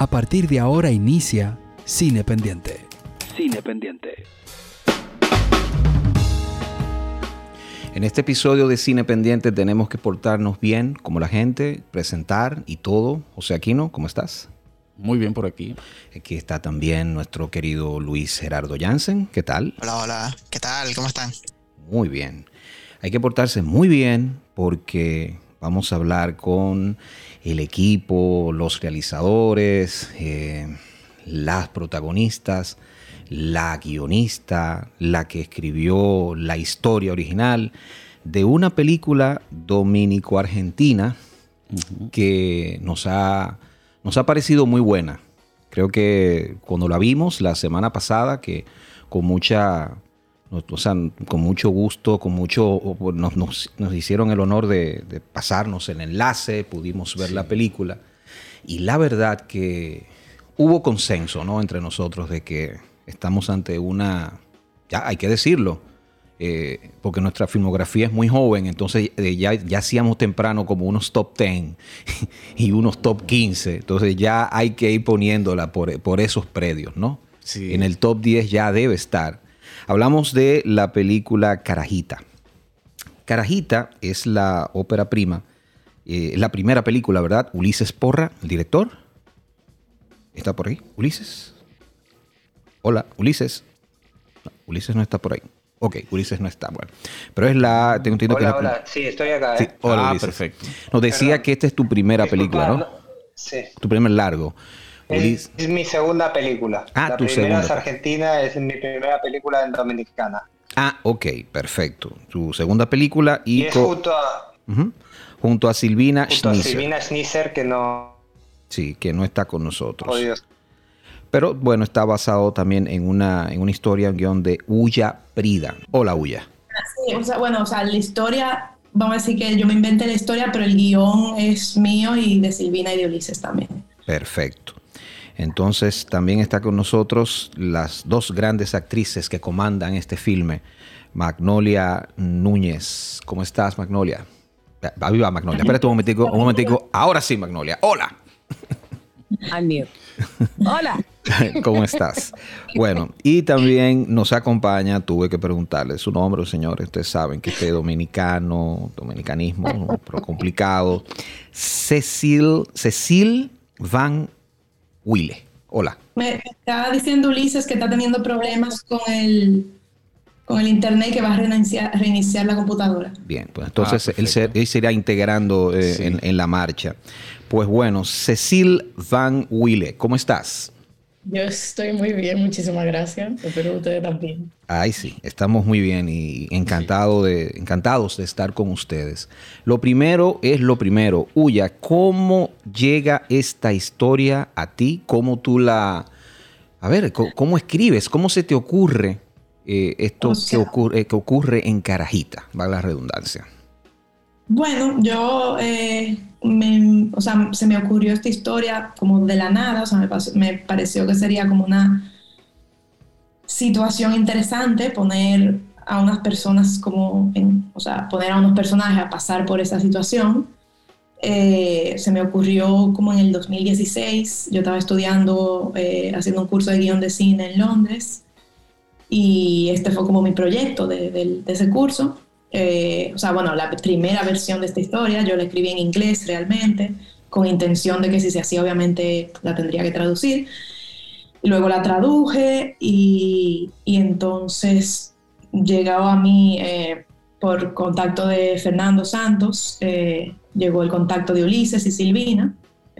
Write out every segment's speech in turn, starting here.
A partir de ahora inicia Cine Pendiente. Cine Pendiente. En este episodio de Cine Pendiente tenemos que portarnos bien como la gente, presentar y todo. José Aquino, ¿cómo estás? Muy bien por aquí. Aquí está también nuestro querido Luis Gerardo Jansen. ¿Qué tal? Hola, hola. ¿Qué tal? ¿Cómo están? Muy bien. Hay que portarse muy bien porque vamos a hablar con el equipo, los realizadores, eh, las protagonistas la guionista, la que escribió la historia original de una película dominico-argentina que nos ha, nos ha parecido muy buena. Creo que cuando la vimos la semana pasada, que con mucha, o sea, con mucho gusto, con mucho, nos, nos, hicieron el honor de, pasarnos el enlace, pudimos ver la película. Y la verdad que hubo consenso ¿no? entre nosotros de que estamos ante una, ya hay que decirlo, eh, porque nuestra filmografía es muy joven, entonces eh, ya, ya hacíamos temprano como unos top 10 y unos top 15, entonces ya hay que ir poniéndola por, por esos predios, ¿no? Sí. En el top 10 ya debe estar. Hablamos de la película Carajita. Carajita es la ópera prima, eh, la primera película, ¿verdad? Ulises Porra, el director. ¿Está por ahí? Ulises. Hola, Ulises. Ulises no está por ahí. Ok, Ulises no está, bueno. Pero es la. Tengo entendido hola, que hola, sí, estoy acá. ¿eh? Hola, ah, perfecto. Nos decía que esta es tu primera película, ¿no? Sí. Tu primer largo. Es, mi segunda película. Ah, la tu primera es argentina, es mi primera película en dominicana. Ah, ok, perfecto. Tu segunda película y. y es junto a. Junto a Silvina junto A Silvina que no. Sí, que no está con nosotros. Oh, Dios. Pero bueno, está basado también en una, en una historia, un guion de Uya Prida. Hola, Uya. Sí, o sea, bueno, o sea, la historia, vamos a decir que yo me inventé la historia, pero el guion es mío y de Silvina y de Ulises también. Perfecto. Entonces también está con nosotros las dos grandes actrices que comandan este filme, Magnolia Núñez. ¿Cómo estás, Magnolia? Viva Magnolia. Espérate un momentico, un momentico. Ahora sí, Magnolia. Hola. Hola. ¿Cómo estás? Bueno, y también nos acompaña, tuve que preguntarle su nombre, señores, ustedes saben que este dominicano, dominicanismo, pero complicado, Cecil, Cecil Van Wille. Hola. Me estaba diciendo Ulises que está teniendo problemas con el, con el internet que va a reiniciar, la computadora. Bien, pues entonces ah, él, se, irá integrando eh, en, la marcha. Pues bueno, Cecil Van Wille, ¿cómo estás? Yo estoy muy bien, muchísimas gracias. Espero ustedes también. Ay, sí, estamos muy bien y encantado de, encantados de estar con ustedes. Lo primero es lo primero. Uya, ¿cómo llega esta historia a ti? ¿Cómo tú la... A ver, ¿cómo, escribes? ¿Cómo se te ocurre eh, esto que, ocurre, que ocurre en Carajita? Va la redundancia. Bueno, yo, eh, me, o sea, se me ocurrió esta historia como de la nada, o sea, me, pareció que sería como una situación interesante poner a unas personas como, o sea, poner a unos personajes a pasar por esa situación. Eh, se me ocurrió como en el 2016, yo estaba estudiando, eh, haciendo un curso de guion de cine en Londres y este fue como mi proyecto de, de ese curso. Eh, o sea, bueno, la primera versión de esta historia yo la escribí en inglés realmente, con intención de que si se hacía obviamente la tendría que traducir. Luego la traduje y, y entonces llegó a mí eh, por contacto de Fernando Santos, eh, llegó el contacto de Ulises y Silvina.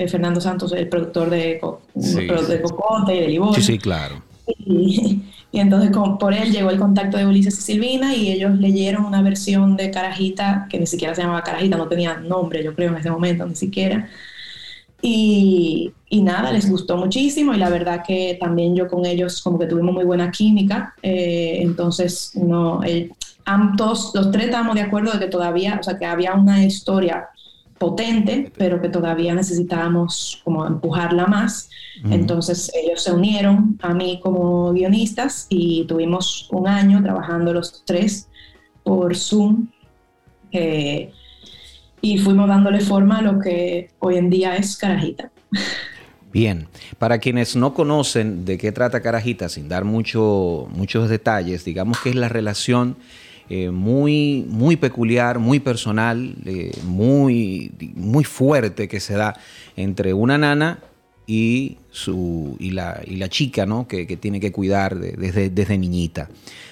Fernando Santos, el productor de, de Cocote y de Libor. Sí, sí, claro. Y, y entonces por él llegó el contacto de Ulises y Silvina y ellos leyeron una versión de Carajita, que ni siquiera se llamaba Carajita, no tenía nombre, yo creo, en ese momento, ni siquiera. Y, y nada, les gustó muchísimo y la verdad que también yo con ellos como que tuvimos muy buena química. Eh, entonces, no, el, todos, los tres estábamos de acuerdo de que todavía, o sea, que había una historia potente, pero que todavía necesitábamos como empujarla más. Entonces ellos se unieron a mí como guionistas y tuvimos un año trabajando los tres por Zoom eh, y fuimos dándole forma a lo que hoy en día es Carajita. Bien, para quienes no conocen de qué trata Carajita, sin dar mucho, muchos detalles, digamos que es la relación eh, muy, muy peculiar, muy personal, eh, muy, muy fuerte que se da entre una nana y, su, y, la, y la chica ¿no? que, tiene que cuidar desde, desde niñita.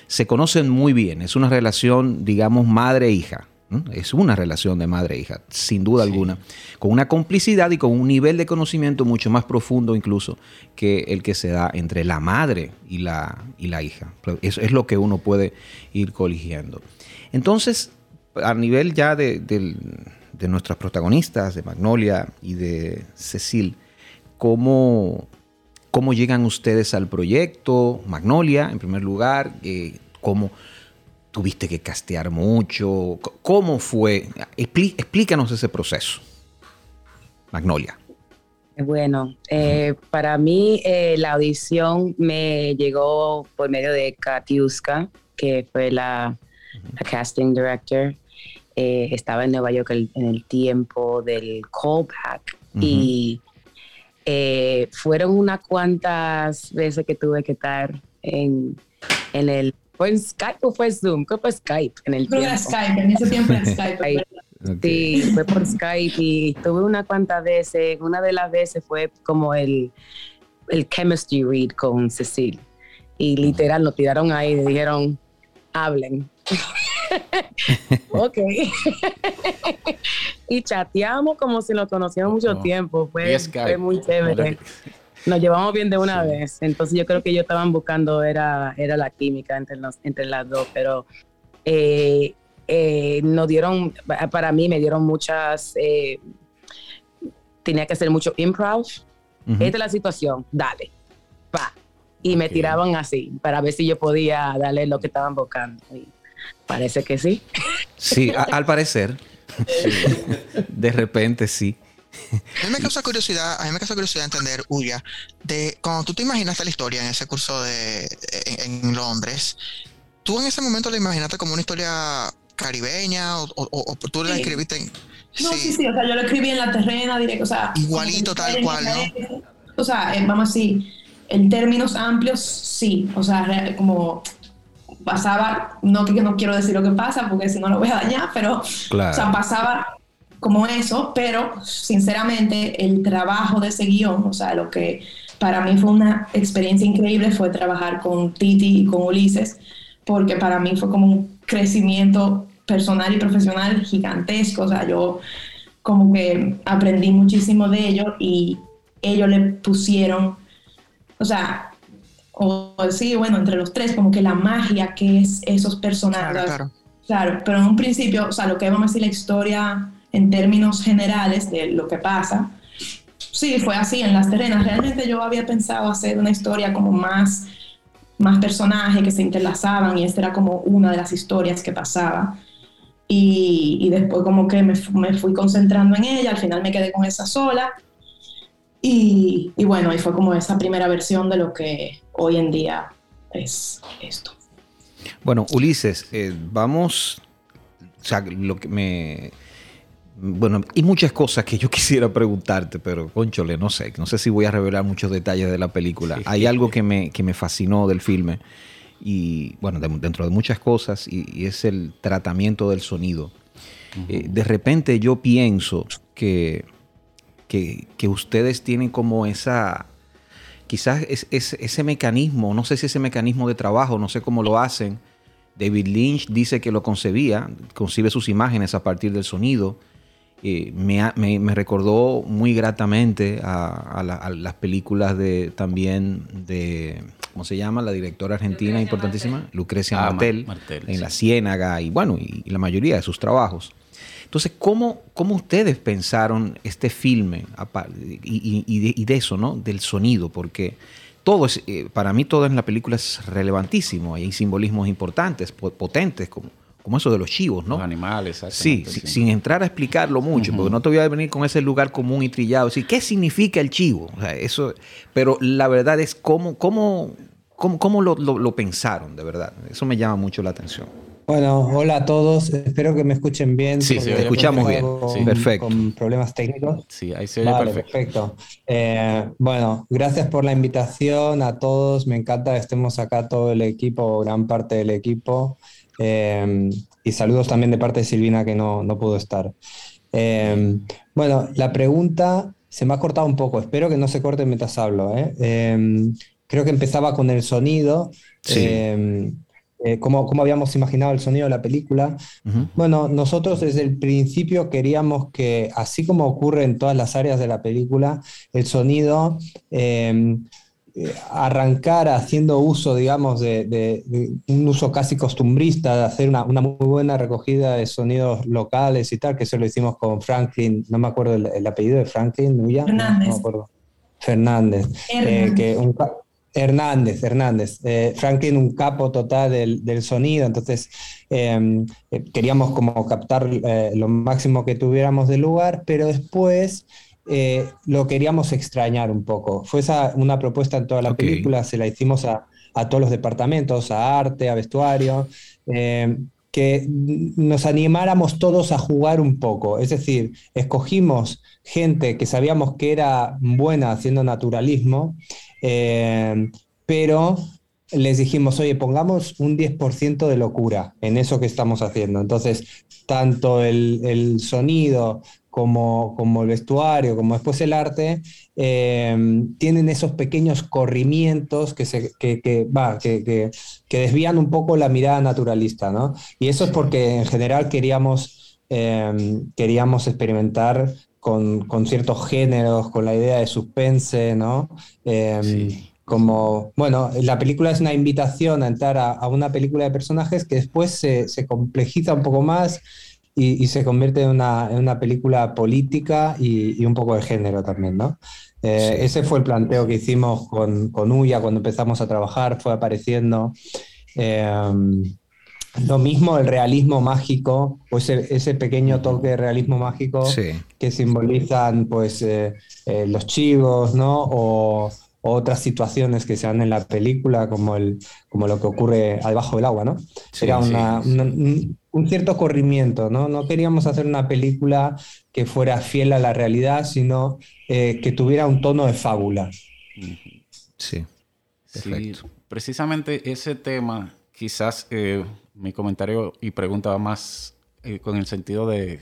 Se conocen muy bien, es una relación, digamos, madre-hija. Es una relación de madre-hija, e sin duda alguna, con una complicidad y con un nivel de conocimiento mucho más profundo incluso que el que se da entre la madre y la, y la hija. Eso es lo que uno puede ir coligiendo. Entonces, a nivel ya de, de nuestras protagonistas, de Magnolia y de Cecil, ¿cómo, ¿cómo llegan ustedes al proyecto? Magnolia, en primer lugar, eh, ¿cómo tuviste que castear mucho? ¿Cómo fue? explícanos ese proceso. Magnolia. Bueno, eh, para mí eh, la audición me llegó por medio de Katiuska, que fue la, casting director. Eh, estaba en Nueva York en el tiempo del callback y fueron unas cuantas veces que tuve que estar en, en el ¿Fue en Skype o fue Zoom? ¿Qué fue Skype en el tiempo? Skype, en ese tiempo era Skype. Sí, fue por Skype y tuve una cuantas veces. Una de las veces fue como el, el chemistry read con Cecil. Y literal nos tiraron ahí y dijeron, hablen. ok. y chateamos como si nos conocíamos mucho tiempo. Fue, fue muy chévere nos llevamos bien de una vez. Entonces yo creo que ellos estaban buscando era, era la química entre, los, entre las dos, pero eh, eh, nos dieron, para mí me dieron muchas, eh, tenía que hacer mucho improv. Esta es la situación, dale, pa. Y me tiraban así para ver si yo podía darle lo que estaban buscando. Y parece que sí. Sí, al parecer. De repente sí. A mí me causa curiosidad, a mí me causa curiosidad entender, Uya, de cuando tú te imaginaste la historia en ese curso de en, Londres, ¿tú en ese momento la imaginaste como una historia caribeña o, tú la escribiste en, No, sí. sí, o sea, yo lo escribí en la terrena, directo, o sea, igualito tal cual, ¿no? O sea, eh, vamos así, en términos amplios, sí, o sea, como pasaba, no que no quiero decir lo que pasa porque si no lo voy a dañar, pero o sea, pasaba como eso, pero sinceramente el trabajo de ese guion, o sea, lo que para mí fue una experiencia increíble fue trabajar con Titi y con Ulises, porque para mí fue como un crecimiento personal y profesional gigantesco, o sea, yo como que aprendí muchísimo de ellos y ellos le pusieron, o sea, o, sí, bueno, entre los tres, como que la magia que es esos personajes. Claro, claro. claro pero en un principio, o sea, lo que vamos a decir la historia en términos generales de lo que pasa. Sí, fue así en las terrenas. Realmente yo había pensado hacer una historia como más, más personajes que se interlazaban y esta era como una de las historias que pasaba. Y, y después como que me, me, fui concentrando en ella, al final me quedé con esa sola. Y, y bueno, y fue como esa primera versión de lo que hoy en día es esto. Bueno, Ulises, eh, vamos, o sea, lo que me bueno, y muchas cosas que yo quisiera preguntarte, pero conchole, no sé, no sé si voy a revelar muchos detalles de la película. Hay algo que me, que me fascinó del filme, y bueno, dentro de muchas cosas, y, es el tratamiento del sonido. Eh, de repente yo pienso que, que, ustedes tienen como esa, quizás es, ese mecanismo, no sé si ese mecanismo de trabajo, no sé cómo lo hacen. David Lynch dice que lo concebía, concibe sus imágenes a partir del sonido me, recordó muy gratamente a, las películas de también de, ¿cómo se llama? La directora argentina importantísima, Lucrecia ah, Martel, en La Ciénaga y bueno, y, la mayoría de sus trabajos. Entonces, ¿cómo, cómo ustedes pensaron este filme y, de, eso, ¿no? Del sonido, porque todo es, eh, para mí todo en la película es relevantísimo, hay simbolismos importantes, potentes, como como eso de los chivos, ¿no? Los animales, sí, sí, sin entrar a explicarlo mucho, porque no te voy a venir con ese lugar común y trillado, decir, ¿qué significa el chivo? O sea, eso, pero la verdad es cómo, cómo, cómo, cómo lo, lo, pensaron, de verdad. Eso me llama mucho la atención. Bueno, hola a todos. Espero que me escuchen bien. Sí, sí, te escuchamos bien. Sí. Perfecto. Con problemas técnicos. Sí, ahí se oye perfecto. perfecto. Eh, bueno, gracias por la invitación a todos. Me encanta que estemos acá todo el equipo, gran parte del equipo. Eh, y saludos también de parte de Silvina que no, no pudo estar. Eh, bueno, la pregunta se me ha cortado un poco. Espero que no se corte mientras hablo. creo que empezaba con el sonido. Sí. Eh, cómo, habíamos imaginado el sonido de la película. Bueno, nosotros desde el principio queríamos que, así como ocurre en todas las áreas de la película, el sonido eh, arrancara haciendo uso, digamos, de, un uso casi costumbrista, de hacer una, muy buena recogida de sonidos locales y tal, que eso lo hicimos con Franklin, no me acuerdo el, apellido de Franklin, Fernández. Fernández. Eh, que un, Hernández, Hernández. Eh, Franklin, un capo total del, sonido, entonces em, eh, queríamos como captar lo máximo que tuviéramos del lugar, pero después lo queríamos extrañar un poco. Fue esa una propuesta en toda la película, se la hicimos a, a, todos los departamentos, a arte, a vestuario, em, que nos animáramos todos a jugar un poco. Es decir, escogimos gente que sabíamos que era buena haciendo naturalismo eh, pero les dijimos, oye, pongamos un 10% de locura en eso que estamos haciendo. Entonces, tanto el, sonido como, como, el vestuario, como después el arte, eh, tienen esos pequeños corrimientos que, se, que, que, que, desvían un poco la mirada naturalista, ¿no? Y eso es porque en general queríamos, eh, queríamos experimentar con, ciertos géneros, con la idea de suspense, ¿no? Em, como, bueno, la película es una invitación a entrar a, una película de personajes que después se, complejiza un poco más y, se convierte en una, película política y, un poco de género también, ¿no? Eh, ese fue el planteo que hicimos con, con Uya cuando empezamos a trabajar, fue apareciendo. Em, lo mismo el realismo mágico, o ese, pequeño toque de realismo mágico que simbolizan pues eh, eh, los chivos, ¿no? O, otras situaciones que se dan en la película, como, el, como lo que ocurre debajo del agua, ¿no? Era un, cierto corrimiento, ¿no? No queríamos hacer una película que fuera fiel a la realidad, sino eh, que tuviera un tono de fábula. Sí, perfecto. precisamente ese tema, quizás mi comentario y pregunta va más eh, con el sentido de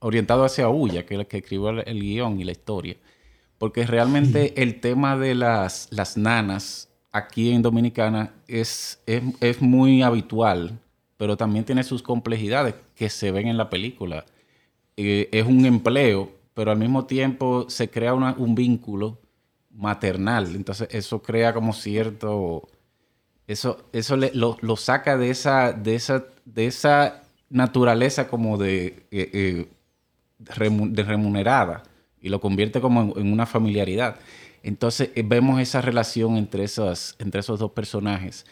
orientado hacia Ulla, que es el que escribió el, guion y la historia. Porque realmente el tema de las, las nanas aquí en Dominicana es, es, muy habitual, pero también tiene sus complejidades que se ven en la película. Eh, es un empleo, pero al mismo tiempo se crea un vínculo maternal. Entonces eso crea como cierto eso, eso lo, saca de esa, de, esa, de esa naturaleza como de, eh, eh, de remunerada y lo convierte como en, una familiaridad. Entonces eh, vemos esa relación entre, esas, entre esos dos personajes.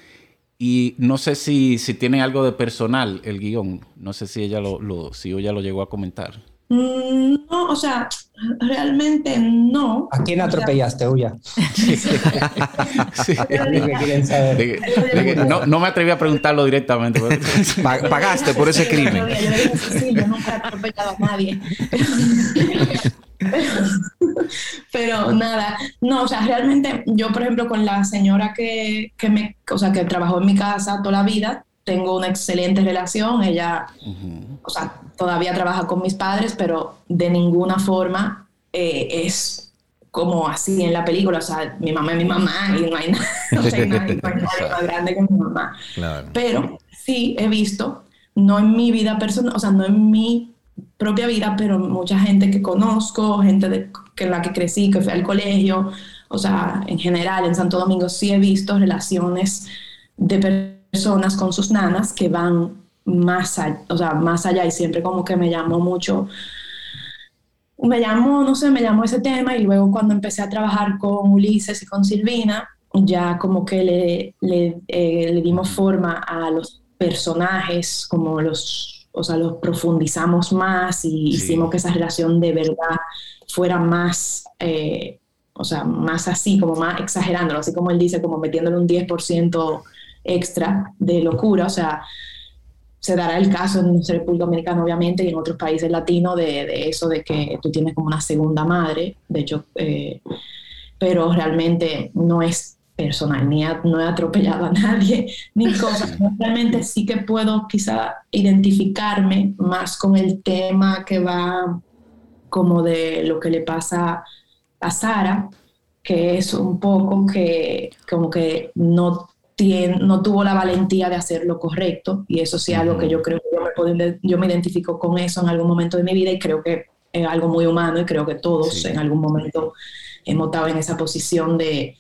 Y no sé si, si tiene algo de personal el guion. No sé si ella lo, lo, si ella lo llegó a comentar. Mm, no, o sea, realmente no. ¿A quién atropellaste, Uya? no, me atreví a preguntarlo directamente. Pagaste por ese crimen. Sí, yo nunca he atropellado a nadie. Pero nada, no, o sea, realmente yo, por ejemplo, con la señora que, que me, o sea, que trabajó en mi casa toda la vida, tengo una excelente relación. Ella, o sea, todavía trabaja con mis padres, pero de ninguna forma eh, es como así en la película. O sea, mi mamá es mi mamá y no hay, nada, no hay nadie, más grande que mi mamá. Pero sí he visto, no en mi vida personal, o sea, no en mi propia vida, pero mucha gente que conozco, gente de, que la que crecí, que fui al colegio, o sea, en general en Santo Domingo sí he visto relaciones de personas con sus nanas que van más allá, o sea, más allá y siempre como que me llamó mucho, me llamó, no sé, me llamó ese tema y luego cuando empecé a trabajar con Ulises y con Silvina, ya como que le, le, eh, le dimos forma a los personajes, como los, o sea, los profundizamos más y hicimos que esa relación de verdad fuera más, eh, o sea, más así, como más exagerándolo, así como él dice, como metiéndole un 10% extra de locura, o sea, se dará el caso en República Dominicana, obviamente, y en otros países latinos, de, eso de que tú tienes como una segunda madre. De hecho, eh, pero realmente no es personal, ni no he atropellado a nadie, ni cosas. Realmente sí que puedo quizá identificarme más con el tema que va como de lo que le pasa a Sara, que es un poco que como que no, tiene, no tuvo la valentía de hacer lo correcto, y eso sí es algo que yo creo que yo me, yo me identifico con eso en algún momento de mi vida y creo que es algo muy humano y creo que todos en algún momento hemos estado en esa posición de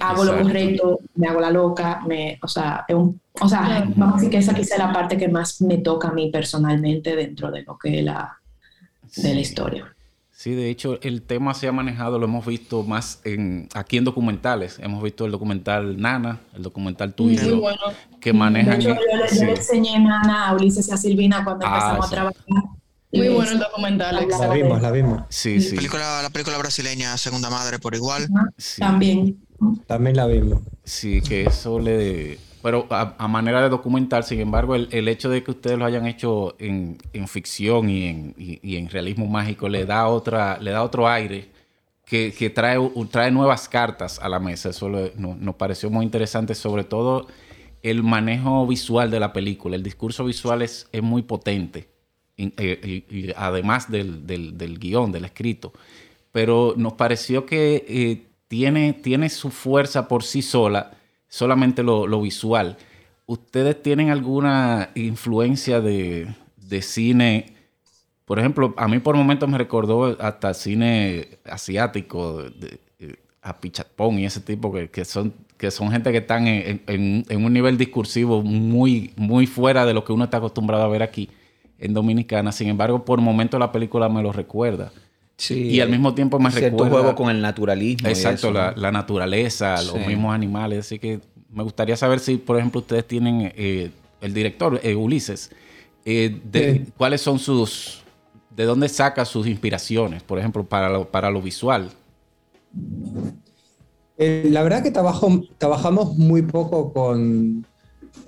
hago lo correcto, me hago la loca, me, o sea, o sea, vamos a decir que esa quizá es la parte que más me toca a mí personalmente dentro de lo que es la, de la historia. Sí, de hecho, el tema se ha manejado, lo hemos visto más en, aquí en documentales. Hemos visto el documental Nana, el documental tuyo, que manejan... De hecho, yo, le, enseñé Nana a Ulises y a Silvina cuando ah, empezamos a trabajar. Muy bueno el documental. La vimos, la vimos. Sí, sí. La película, la película brasileña Segunda Madre por igual. También. También la vimos. Sí, que eso le... Pero a, manera de documental, sin embargo, el, hecho de que ustedes lo hayan hecho en, ficción y en, en, realismo mágico le da otra, le da otro aire que, trae, trae nuevas cartas a la mesa. Eso nos pareció muy interesante, sobre todo el manejo visual de la película. El discurso visual es, es muy potente, eh, y, además del, del, guion, del escrito. Pero nos pareció que eh, tiene, tiene su fuerza por sí sola, solamente lo, visual. ¿Ustedes tienen alguna influencia de, cine? Por ejemplo, a mí por momentos me recordó hasta cine asiático, de, eh, a Pichatpong y ese tipo, que, son, que son gente que están en, un nivel discursivo muy, muy fuera de lo que uno está acostumbrado a ver aquí en Dominicana. Sin embargo, por momentos la película me lo recuerda y al mismo tiempo me cierto juego con el naturalismo. Exacto, la, naturaleza, los mismos animales. Así que me gustaría saber si, por ejemplo, ustedes tienen eh, el director, eh, Ulises, eh, de, cuáles son sus... ¿De dónde saca sus inspiraciones, por ejemplo, para lo, para lo visual? la verdad que trabajo, trabajamos muy poco con,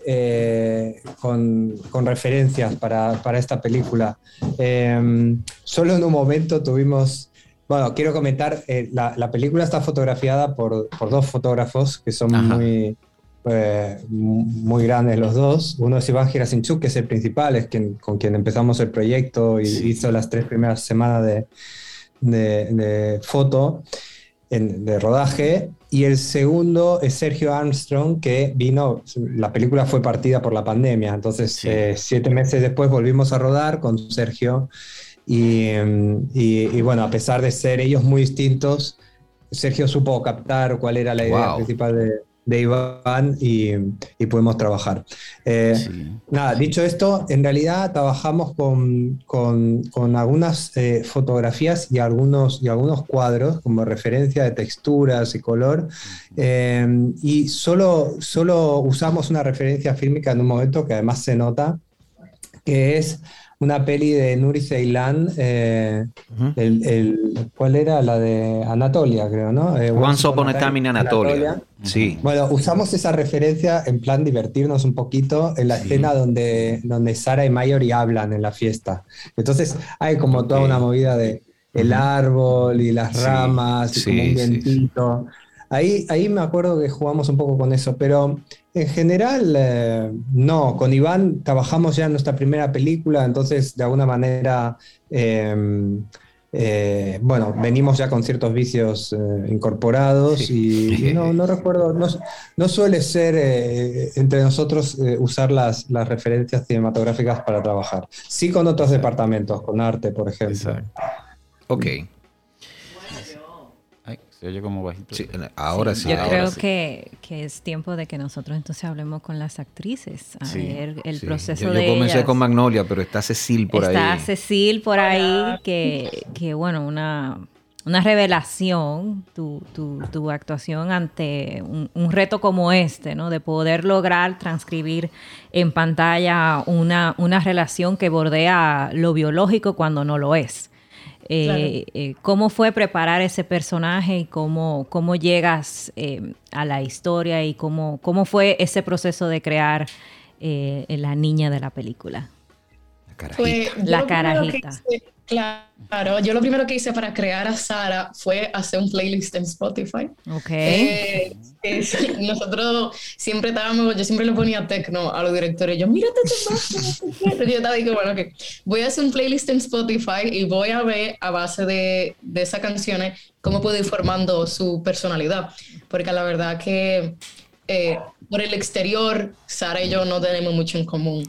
eh, con, referencias para, esta película. Em, solo en un momento tuvimos, bueno, quiero comentar, eh, la, película está fotografiada por, dos fotógrafos que son muy, eh, muy grandes los dos. Uno es Iván Girasinchuk, que es el principal, es quien, con quien empezamos el proyecto y hizo las tres primeras semanas de, de foto de rodaje. Y el segundo es Sergio Armstrong, que vino, la película fue partida por la pandemia, entonces eh, siete meses después volvimos a rodar con Sergio. Y, y, bueno, a pesar de ser ellos muy distintos, Sergio supo captar cuál era la idea principal de, de Iván y, y pudimos trabajar. Eh, nada, dicho esto, en realidad trabajamos con, con, con algunas eh, fotografías y algunos, y algunos cuadros como referencia de texturas y color eh, y solo, solo usamos una referencia fílmica en un momento que además se nota, que es una peli de Nuri Ceylan, eh, el, ¿cuál era? La de Anatolia, creo, ¿no? Eh, Once Upon a Time in Anatolia. Sí. Bueno, usamos esa referencia en plan divertirnos un poquito en la escena donde, donde Sara y Mayori hablan en la fiesta. Entonces hay como toda una movida de el árbol y las ramas y como un vientito. Ahí, ahí me acuerdo que jugamos un poco con eso, pero en general eh, no. Con Iván trabajamos ya en nuestra primera película, entonces de alguna manera, em, eh, bueno, venimos ya con ciertos vicios eh, incorporados y no, no recuerdo, no, suele ser entre nosotros usar las, las, referencias cinematográficas para trabajar. Sí con otros departamentos, con arte, por ejemplo. Exacto. Ok como bajito. ahora sí. Yo creo Que, es tiempo de que nosotros entonces hablemos con las actrices, a ver el proceso de de Yo comencé con Magnolia, pero está Cecil por ahí. Está Cecil por ahí, que, que bueno, una, una revelación, tu, tu, tu actuación ante un, un, reto como este, ¿no? De poder lograr transcribir en pantalla una, una relación que bordea lo biológico cuando no lo es. Eh, eh, ¿Cómo fue preparar ese personaje y cómo, cómo llegas eh, a la historia y cómo, cómo fue ese proceso de crear eh, la niña de la película? La carajita. la carajita. Claro, yo lo primero que hice para crear a Sara fue hacer un playlist en Spotify. Ok. Eh, nosotros siempre estábamos, yo siempre le ponía techno a los directores. Yo, mírate este Yo estaba diciendo, bueno, que voy a hacer un playlist en Spotify y voy a ver a base de, de esas canciones cómo puedo ir formando su personalidad. Porque la verdad que eh, por el exterior, Sara y yo no tenemos mucho en común.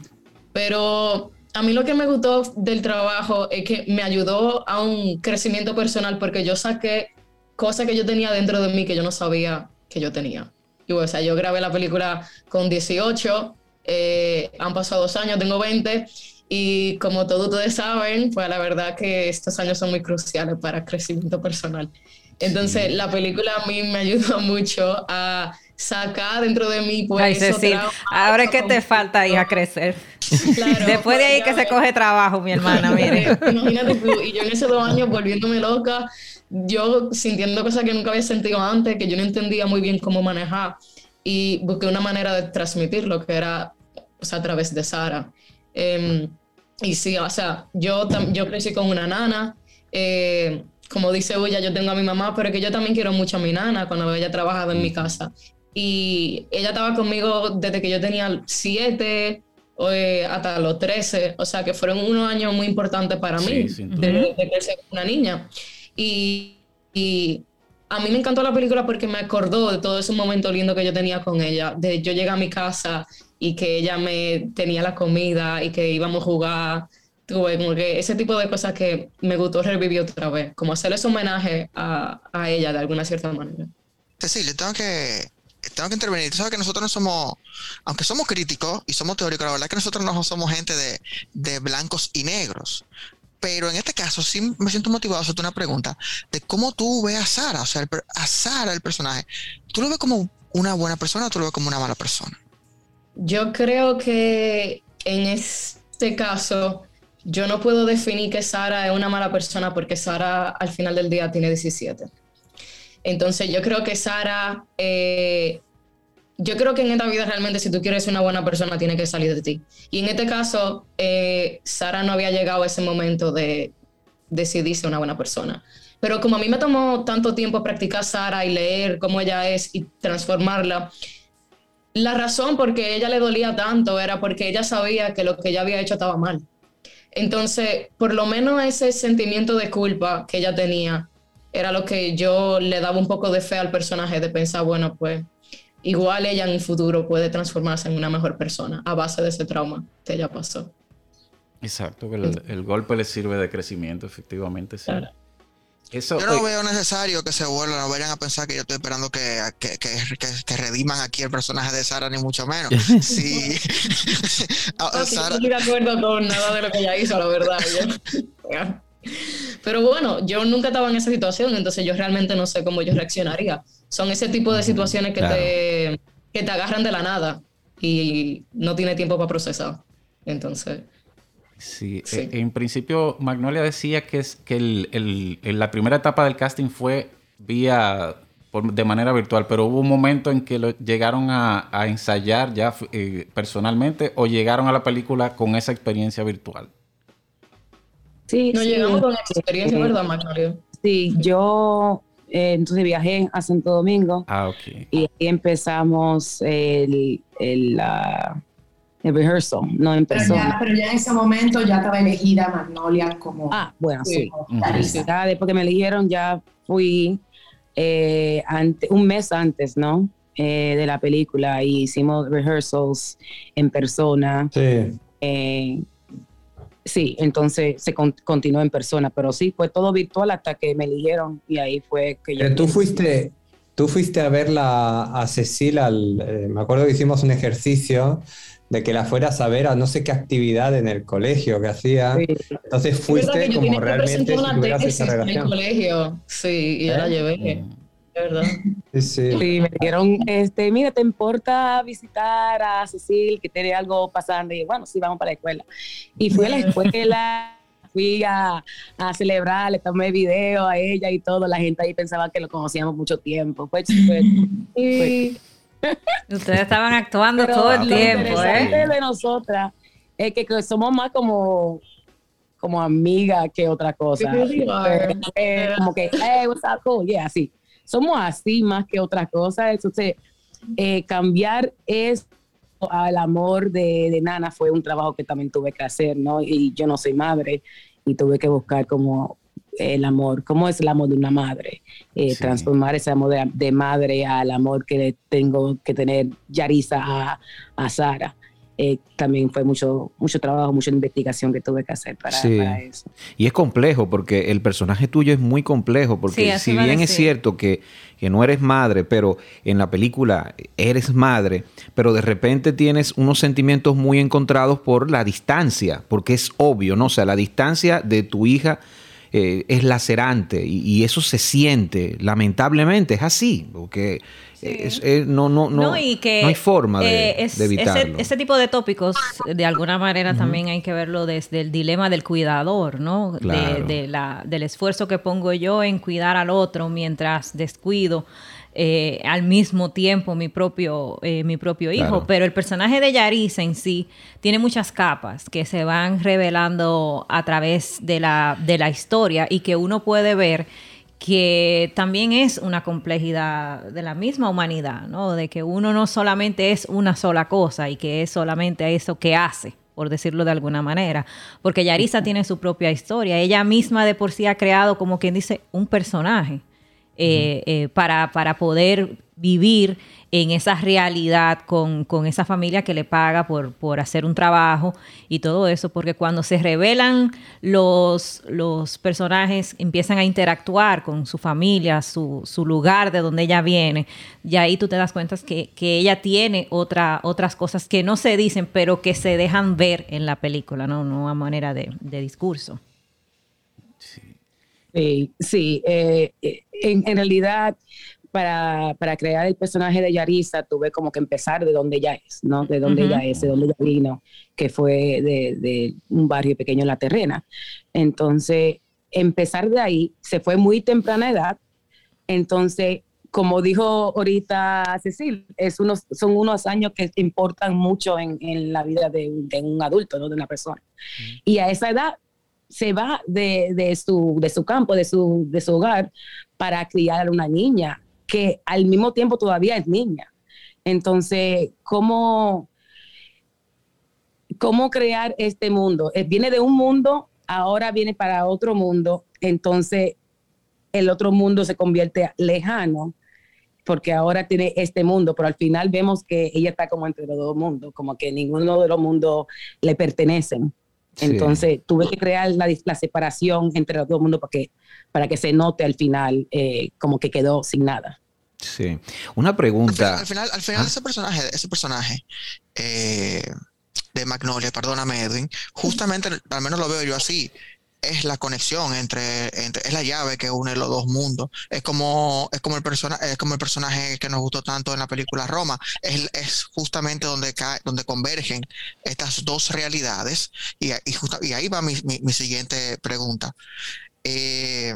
Pero a mí lo que me gustó del trabajo es que me ayudó a un crecimiento personal porque yo saqué cosas que yo tenía dentro de mí que yo no sabía que yo tenía. Y, o sea, yo grabé la película con 18, eh, han pasado dos años, tengo 20, y como todos ustedes saben, pues la verdad que estos años son muy cruciales para crecimiento personal. Entonces, la película a mí me ayudó mucho a sacar dentro de mí pues Ay, Cecil, ahora es que te falta ir a crecer. Después de ahí que se coge trabajo mi hermana mire. Imagínate tú y yo en esos dos años volviéndome loca yo sintiendo cosas que nunca había sentido antes que yo no entendía muy bien cómo manejar y busqué una manera de transmitirlo que era o sea, a través de Sara. Em, y sí, o sea, yo, yo crecí con una nana eh, como dice ella, yo tengo a mi mamá, pero que yo también quiero mucho a mi nana cuando ella trabajaba en mi casa. Y ella estaba conmigo desde que yo tenía siete eh, hasta los 13, o sea que fueron unos años muy importantes para mí, de, crecer una niña. Y, y, a mí me encantó la película porque me acordó de todo ese momento lindo que yo tenía con ella, de yo llegar a mi casa y que ella me tenía la comida y que íbamos a jugar. Tuve como que ese tipo de cosas que me gustó revivir otra vez, como hacerles homenaje a, a ella de alguna cierta manera. Cecilia, tengo que tengo que intervenir. Tú sabes que nosotros no somos, aunque somos críticos y somos teóricos, la verdad es que nosotros no somos gente de, de blancos y negros. Pero en este caso sí me siento motivado a hacerte una pregunta de cómo tú ves a Sara, o sea, a Sara, el personaje. ¿Tú lo ves como una buena persona o tú lo ves como una mala persona? Yo creo que en este caso yo no puedo definir que Sara es una mala persona porque Sara al final del día tiene 17. Entonces yo creo que Sara, eh, yo creo que en esta vida realmente si tú quieres ser una buena persona tiene que salir de ti. Y en este caso, eh, Sara no había llegado a ese momento de decidirse una buena persona. Pero como a mí me tomó tanto tiempo practicar Sara y leer cómo ella es y transformarla, la razón por qué ella le dolía tanto era porque ella sabía que lo que ella había hecho estaba mal. Entonces, por lo menos ese sentimiento de culpa que ella tenía, era lo que yo le daba un poco de fe al personaje, de pensar, bueno, pues igual ella en un futuro puede transformarse en una mejor persona a base de ese trauma que ella pasó. Exacto, que el, golpe le sirve de crecimiento, efectivamente. Sí. Eso, yo no veo necesario que se vuelvan, no vayan a pensar que yo estoy esperando que, que, que, rediman aquí el personaje de Sara, ni mucho menos. sí. no, estoy de acuerdo con nada de lo que ella hizo, la verdad. Pero bueno, yo nunca estaba en esa situación, entonces yo realmente no sé cómo yo reaccionaría. Son ese tipo de situaciones que, te, que te agarran de la nada y no tiene tiempo para procesar. Entonces... Sí, eh, en principio Magnolia decía que, es, que el, la primera etapa del casting fue vía de manera virtual, pero hubo un momento en que lo, llegaron a, ensayar ya eh, personalmente o llegaron a la película con esa experiencia virtual. Sí, no llegamos con experiencia, ¿verdad, Macario? Sí, yo eh, entonces viajé a Santo Domingo. Ah. Y ahí empezamos el, el, el rehearsal, no en persona. Pero ya, en ese momento ya estaba elegida Magnolia como... Ah, bueno, sí. Ya después que me eligieron ya fui eh, un mes antes, ¿no? Eh, de la película y hicimos rehearsals en persona. Sí. Sí, entonces se continuó en persona, pero sí, fue todo virtual hasta que me eligieron y ahí fue que yo... tú fuiste, tú fuiste a verla a Cecil, eh, me acuerdo que hicimos un ejercicio de que la fueras a ver a no sé qué actividad en el colegio que hacía. Entonces fuiste como realmente si tuvieras esa relación. En el colegio, sí, y ya la ¿Eh? llevé. Mm verdad. Sí, me dijeron, este, mira, ¿te importa visitar a Cecil que tiene algo pasando? Y bueno, sí, vamos para la escuela. Y fui a la escuela, fui a, a celebrar, le tomé video a ella y todo. La gente ahí pensaba que lo conocíamos mucho tiempo. Fue, fue, Ustedes estaban actuando todo el tiempo, ¿eh? de nosotras es que, somos más como como amiga que otra cosa. Eh, como que, hey, what's up, cool, yeah, así. Somos así más que otra cosa. Entonces, eh, cambiar es al amor de, de, Nana fue un trabajo que también tuve que hacer, ¿no? Y yo no soy madre y tuve que buscar como el amor, cómo es el amor de una madre, eh, transformar ese amor de, madre al amor que tengo que tener Yarisa a, a Sara. Eh, también fue mucho, mucho trabajo, mucha investigación que tuve que hacer para, eso. Y es complejo porque el personaje tuyo es muy complejo porque si bien es cierto que, que, no eres madre, pero en la película eres madre, pero de repente tienes unos sentimientos muy encontrados por la distancia, porque es obvio, ¿no? O sea, la distancia de tu hija eh, es lacerante y, eso se siente, lamentablemente, es así, porque no, no, no, hay forma de, eh, evitarlo. Ese, tipo de tópicos, de alguna manera, también hay que verlo desde el dilema del cuidador, ¿no? De, la, del esfuerzo que pongo yo en cuidar al otro mientras descuido eh, al mismo tiempo mi propio, eh, mi propio hijo. Pero el personaje de Yarisa en sí tiene muchas capas que se van revelando a través de la, de la historia y que uno puede ver que también es una complejidad de la misma humanidad, ¿no? De que uno no solamente es una sola cosa y que es solamente eso que hace, por decirlo de alguna manera, porque Yarisa tiene su propia historia, ella misma de por sí ha creado, como quien dice, un personaje eh, eh, para, para, poder vivir en esa realidad con, esa familia que le paga por, por, hacer un trabajo y todo eso, porque cuando se revelan los, los personajes, empiezan a interactuar con su familia, su, su lugar de donde ella viene, y ahí tú te das cuenta que, que ella tiene otra, otras cosas que no se dicen, pero que se dejan ver en la película, no, no a manera de, de discurso. Sí, sí. Eh, eh, en, realidad, para, para, crear el personaje de Yarisa, tuve como que empezar de donde ella es, ¿no? De donde ella es, de donde ella vino, que fue de, de, un barrio pequeño en La Terrena. Entonces, empezar de ahí, se fue muy temprana edad. Entonces, como dijo ahorita Cecil, es unos, son unos años que importan mucho en, en la vida de, de, un adulto, ¿no? de una persona. Y a esa edad se va de, de, su, de su campo, de su, de su hogar, para criar a una niña que al mismo tiempo todavía es niña. Entonces, ¿cómo, cómo crear este mundo? Eh, viene de un mundo, ahora viene para otro mundo, entonces el otro mundo se convierte lejano porque ahora tiene este mundo, pero al final vemos que ella está como entre los dos mundos, como que ninguno de los mundos le pertenecen. Entonces tuve que crear la, la, separación entre los dos mundos para que, para que se note al final eh, como que quedó sin nada. Sí. Una pregunta. Al final, al final, ah. ese personaje, ese personaje eh, de Magnolia, perdóname Edwin, justamente, al menos lo veo yo así, es la conexión entre, es la llave que une los dos mundos. Es como, es como el personaje, es como el personaje que nos gustó tanto en la película Roma. Es, es justamente donde cae, donde convergen estas dos realidades. Y, y, ahí va mi, mi, siguiente pregunta. Eh,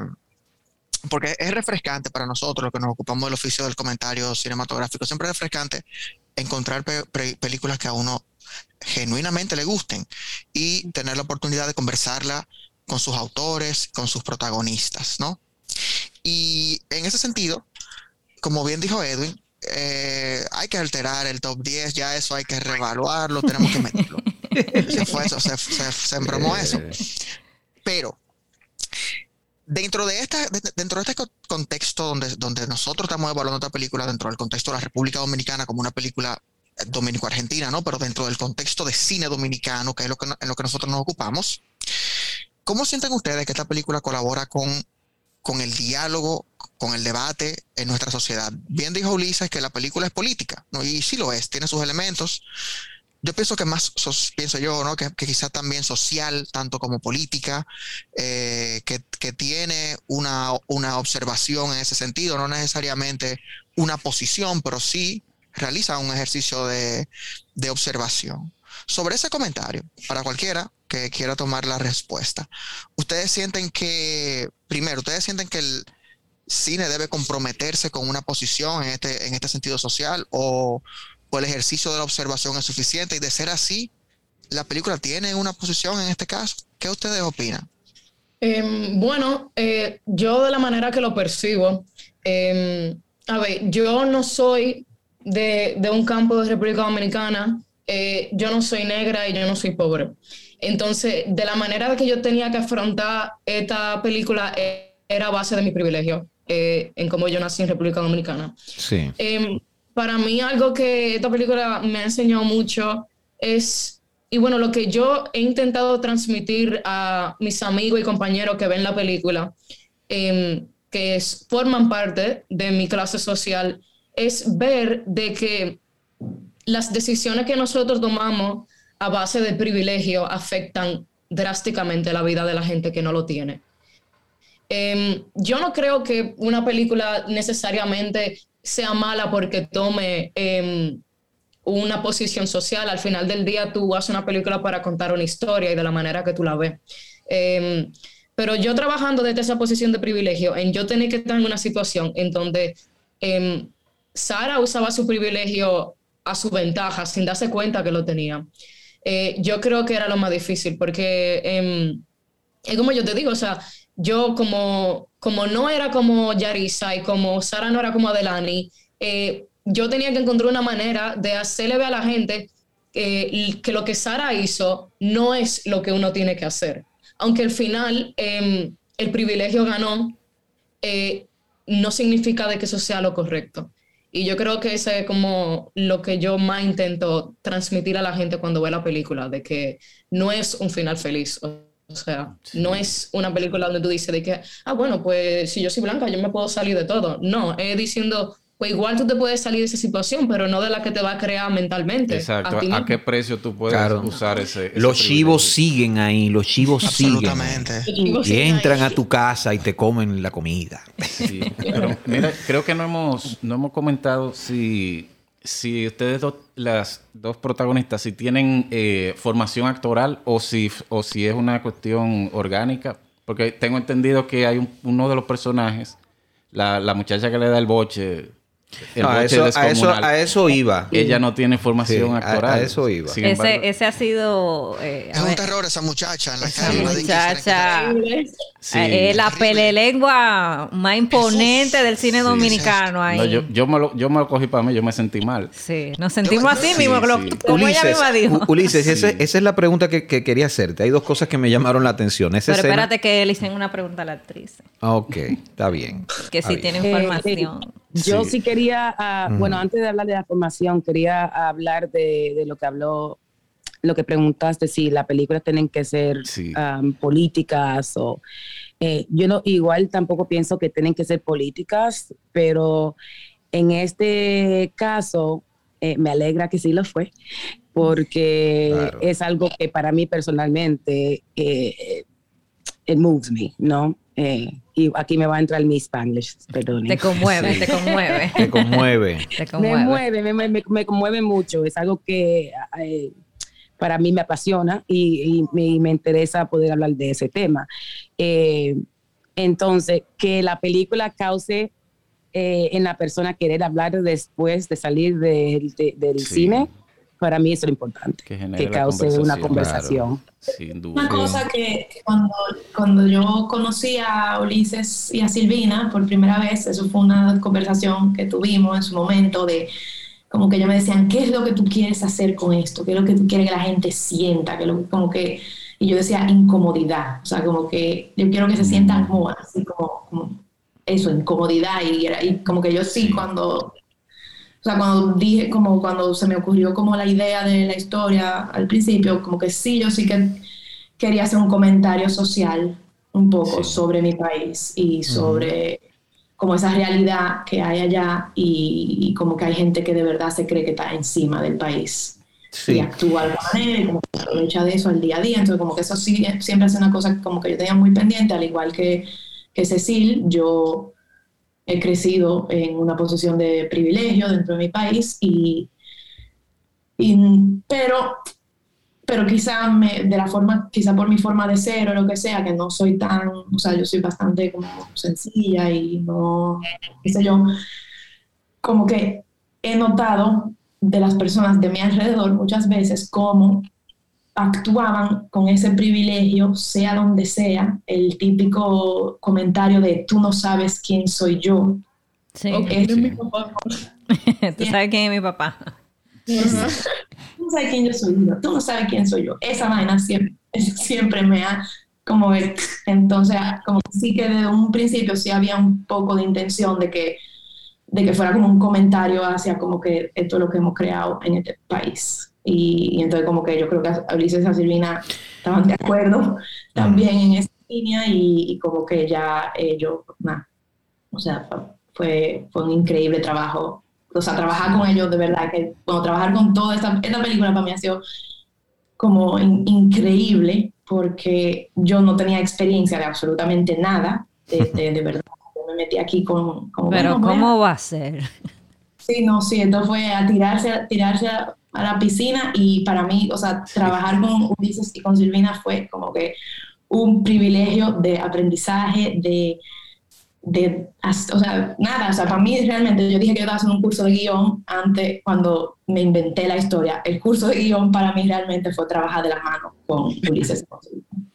porque es refrescante para nosotros, los que nos ocupamos del oficio del comentario cinematográfico, siempre es refrescante encontrar películas que a uno genuinamente le gusten y tener la oportunidad de conversarla con sus autores, con sus protagonistas, ¿no? Y en ese sentido, como bien dijo Edwin, eh, hay que alterar el top 10, ya eso hay que reevaluarlo, tenemos que meterlo. se fue eso, se, se, embromó eso. Pero dentro de, esta, dentro de este contexto donde, donde nosotros estamos evaluando esta película, dentro del contexto de la República Dominicana como una película eh, dominico-argentina, ¿no? Pero dentro del contexto de cine dominicano, que es lo que, en lo que nosotros nos ocupamos, ¿Cómo sienten ustedes que esta película colabora con, con el diálogo, con el debate en nuestra sociedad? Bien dijo Ulises que la película es política, y sí lo es, tiene sus elementos. Yo pienso que más, pienso yo, ¿no? que, que quizá también social, tanto como política, eh, que, que, tiene una, una observación en ese sentido, no necesariamente una posición, pero sí realiza un ejercicio de, de observación. Sobre ese comentario, para cualquiera, que quiera tomar la respuesta. Ustedes sienten que, primero, ustedes sienten que cine debe comprometerse con una posición en este, en este sentido social o, el ejercicio de la observación es suficiente y de ser así, la película tiene una posición en este caso. ¿Qué ustedes opinan? Em, bueno, eh, yo de la manera que lo percibo, em, a ver, yo no soy de, de un campo de República Dominicana, eh, yo no soy negra y yo no soy pobre. Entonces, de la manera que yo tenía que afrontar esta película eh, era base de mi privilegio. Eh, en cómo yo nací en República Dominicana. Sí. Em, para mí algo que esta película me ha enseñado mucho es, y bueno, lo que yo he intentado transmitir a mis amigos y compañeros que ven la película, em, que forman parte de mi clase social, es ver de que las decisiones que nosotros tomamos a base de privilegio afectan drásticamente la vida de la gente que no lo tiene. Em, yo no creo que una película necesariamente sea mala porque tome em, una posición social. Al final del día tú haces una película para contar una historia y de la manera que tú la ves. Em, pero yo trabajando desde esa posición de privilegio, en yo tener que estar en una situación en donde Sara usaba su privilegio a su ventaja sin darse cuenta que lo tenía. Eh, yo creo que era lo más difícil porque es como yo te digo, o sea, yo como, como no era como Yarisa y como Sara no era como Adelani, eh, yo tenía que encontrar una manera de hacerle ver a la gente eh, que lo que Sara hizo no es lo que uno tiene que hacer. Aunque al final em, el privilegio ganó, eh, no significa de que eso sea lo correcto. Y yo creo que eso es como lo que yo más intento transmitir a la gente cuando ve la película, de que no es un final feliz. O sea, no es una película donde tú dices de que, ah, bueno, pues si yo soy blanca, yo me puedo salir de todo. No, es diciendo, pues igual tú te puedes salir de esa situación, pero no de la que te va a crear mentalmente. Exacto. ¿A, qué precio tú puedes usar ese, Los chivos siguen ahí, los chivos siguen. Y entran a tu casa y te comen la comida. Sí, pero mira, creo que no hemos, no hemos comentado si si ustedes dos, las dos protagonistas, si tienen eh, formación actoral o si, o si es una cuestión orgánica, porque tengo entendido que hay uno de los personajes, la, la muchacha que le da el boche, a, eso, iba. Ella no tiene formación actoral. A, eso iba. ese, ha sido. Eh, es un terror esa muchacha en la esa muchacha. Eh, la pelelengua más imponente del cine dominicano. Ahí. yo, me lo, yo me lo cogí para mí, yo me sentí mal. Sí, nos sentimos así mismo, como ella misma dijo. Ulises, esa, es la pregunta que, quería hacerte. Hay dos cosas que me llamaron la atención. Pero espérate que le hicieron una pregunta a la actriz. Ok, está bien. Que si tiene información. Yo sí, quería, ah, bueno, antes de hablar de la formación, quería hablar de, lo que habló, lo que preguntaste, si las películas tienen que ser políticas o... Eh, yo no, igual tampoco pienso que tienen que ser políticas, pero en este caso eh, me alegra que sí lo fue, porque es algo que para mí personalmente eh, it moves me, ¿no? Eh, y aquí me va a entrar mi Spanglish, perdón. Te conmueve, te conmueve. te conmueve. te conmueve. Me mueve, me, me, conmueve mucho. Es algo que eh, para mí me apasiona y, y, me, interesa poder hablar de ese tema. Eh, entonces, que la película cause en la persona querer hablar después de salir del cine para mí eso es lo importante, que, cause una conversación. Una cosa que, cuando, cuando yo conocí a Ulises y a Silvina por primera vez, eso fue una conversación que tuvimos en su momento de como que ellos me decían, ¿qué es lo que tú quieres hacer con esto? ¿Qué es lo que tú quieres que la gente sienta? que lo, como que, y yo decía incomodidad, o sea, como que yo quiero que se sientan como así como, eso, incomodidad y, y como que yo sí, cuando o sea, cuando dije, como cuando se me ocurrió como la idea de la historia al principio, como que sí, yo sí que quería hacer un comentario social un poco sobre mi país y sobre como esa realidad que hay allá y, como que hay gente que de verdad se cree que está encima del país y actúa de alguna manera y como que aprovecha de eso al día a día. Entonces como que eso sí, siempre es una cosa como que yo tenía muy pendiente, al igual que, que Cecil, yo he crecido en una posición de privilegio dentro de mi país y, pero pero quizá me, de la forma, quizá por mi forma de ser o lo que sea, que no soy tan, o sea, yo soy bastante como sencilla y no, qué sé yo, como que he notado de las personas de mi alrededor muchas veces cómo actuaban con ese privilegio, sea donde sea, el típico comentario de tú no sabes quién soy yo. Sí. Mi papá. tú sabes quién es mi papá tú no sabes quién yo soy tú no sabes quién soy yo. Esa vaina siempre, siempre me ha como entonces como sí que desde un principio sí había un poco de intención de que de que fuera como un comentario hacia como que esto es lo que hemos creado en este país y, entonces como que yo creo que Ulises y Silvina estaban de acuerdo también en esa línea y, como que ya ellos nada o sea fue, fue un increíble trabajo o sea, trabajar con ellos, de verdad, que bueno, trabajar con toda esta, esta película para mí ha sido como increíble, porque yo no tenía experiencia de absolutamente nada, de, de, verdad. Yo me metí aquí con... Pero ¿cómo va a ser? Sí, no, sí, entonces fue a tirarse, a tirarse a, la piscina y para mí, o sea, trabajar con Ulises y con Silvina fue como que un privilegio de aprendizaje, de de, o sea, nada, o sea, para mí realmente yo dije que iba a hacer un curso de guion antes cuando me inventé la historia. El curso de guion para mí realmente fue trabajar de la mano con Ulises.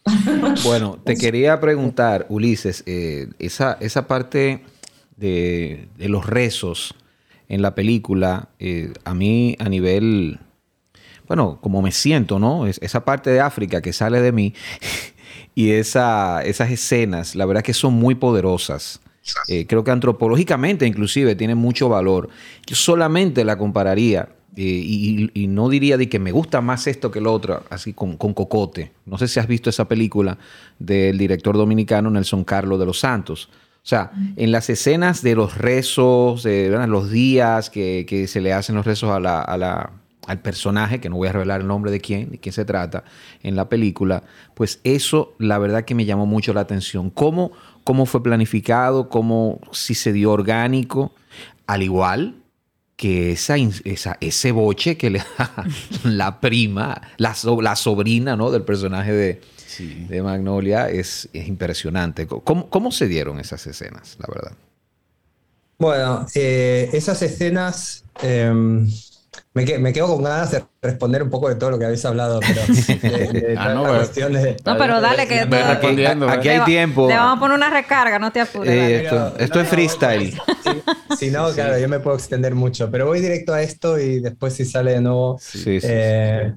bueno, te quería preguntar, Ulises, eh, esa, esa parte de, los rezos en la película, eh, a mí a nivel, bueno, como me siento, ¿no? Es, esa parte de África que sale de mí. Y esa, esas escenas, la verdad que son muy poderosas. Eh, creo que antropológicamente inclusive tiene mucho valor. Yo solamente la compararía eh, y, no diría de que me gusta más esto que lo otro, así con, Cocote. No sé si has visto esa película del director dominicano Nelson Carlos de los Santos. O sea, en las escenas de los rezos, de los días que, se le hacen los rezos a la, al personaje, que no voy a revelar el nombre de quién, de quién se trata en la película, pues eso la verdad que me llamó mucho la atención. ¿Cómo, cómo fue planificado? ¿Cómo si se dio orgánico? Al igual que esa, esa, ese boche que le da la prima, la, la sobrina ¿no? del personaje de, de Magnolia es, es impresionante. ¿Cómo, ¿Cómo, se dieron esas escenas, la verdad? Bueno, eh, esas escenas... Em, me, quedo con ganas de responder un poco de todo lo que habéis hablado, pero ah, no, pero dale que aquí, hay tiempo. Te vamos a poner una recarga, no te apures. Eh, esto, es freestyle. Si, no, claro, yo me puedo extender mucho, pero voy directo a esto y después si sale de nuevo. Sí, eh,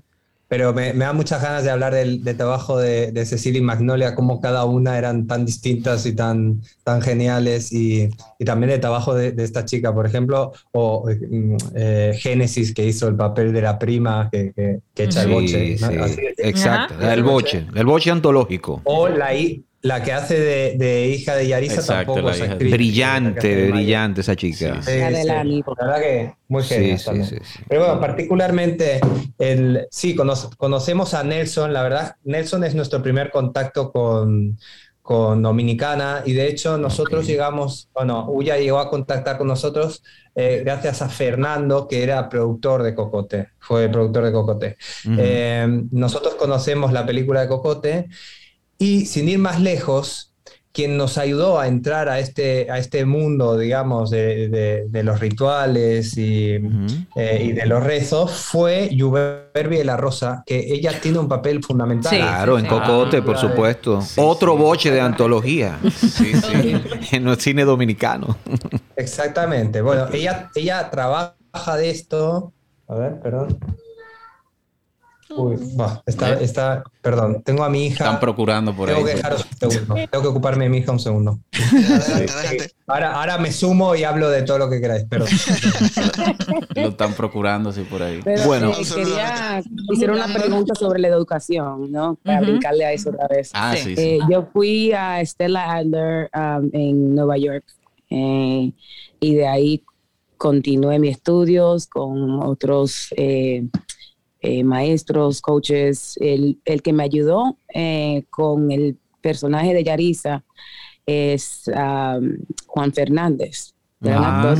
pero me, da muchas ganas de hablar del, trabajo de, Cecilia y Magnolia, cómo cada una eran tan distintas y tan, tan geniales, y, también el trabajo de, esta chica, por ejemplo, o mm, eh, Génesis, que hizo el papel de la prima que, que, echa el boche. Exacto, el boche, el boche antológico. O la, la que hace de, hija de Yarisa tampoco es Brillante, brillante esa chica. Sí, la verdad que muy genial Pero bueno, particularmente, el, sí, conocemos a Nelson. La verdad, Nelson es nuestro primer contacto con, con Dominicana y de hecho nosotros llegamos, bueno, Uya llegó a contactar con nosotros eh, gracias a Fernando, que era productor de Cocote, fue productor de Cocote. Eh, nosotros conocemos la película de Cocote y sin ir más lejos, quien nos ayudó a entrar a este, a este mundo, digamos, de, los rituales eh, y, de los rezos fue Yuberbi de la Rosa, que ella tiene un papel fundamental. claro, en Cocote, por supuesto. Otro boche de antología en el cine dominicano. Exactamente. Bueno, ella, ella trabaja de esto. A ver, perdón. Uy, está, está, perdón, tengo a mi hija. Están procurando por tengo ahí. Que dejaros un segundo. tengo que ocuparme de mi hija un segundo. Ahora, ahora me sumo y hablo de todo lo que queráis, perdón. lo están procurando, sí, por ahí. bueno, eh, quería hacer una pregunta sobre la educación, ¿no? Para brincarle a eso otra vez. Ah, sí, eh, yo fui a Stella Adler um, en Nueva York eh, y de ahí continué mis estudios con otros eh, maestros, coaches. El, el, que me ayudó eh, con el personaje de Yarisa es Juan Fernández, ah,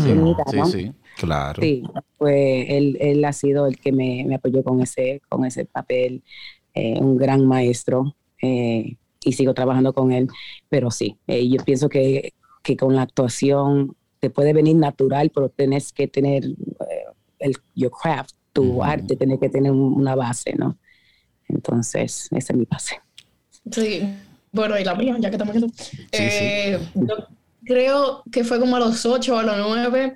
sí, sí. Claro. Sí, pues él, él ha sido el que me, me apoyó con ese, con ese papel, eh, un gran maestro, eh, y sigo trabajando con él, pero sí, yo pienso que, que, con la actuación te puede venir natural, pero tienes que tener el, your craft, tu arte, tiene que tener una base, ¿no? Entonces, esa es mi base. Sí, bueno, y la mía, ya que estamos yendo. Yo creo que fue como a los 8 o a los 9.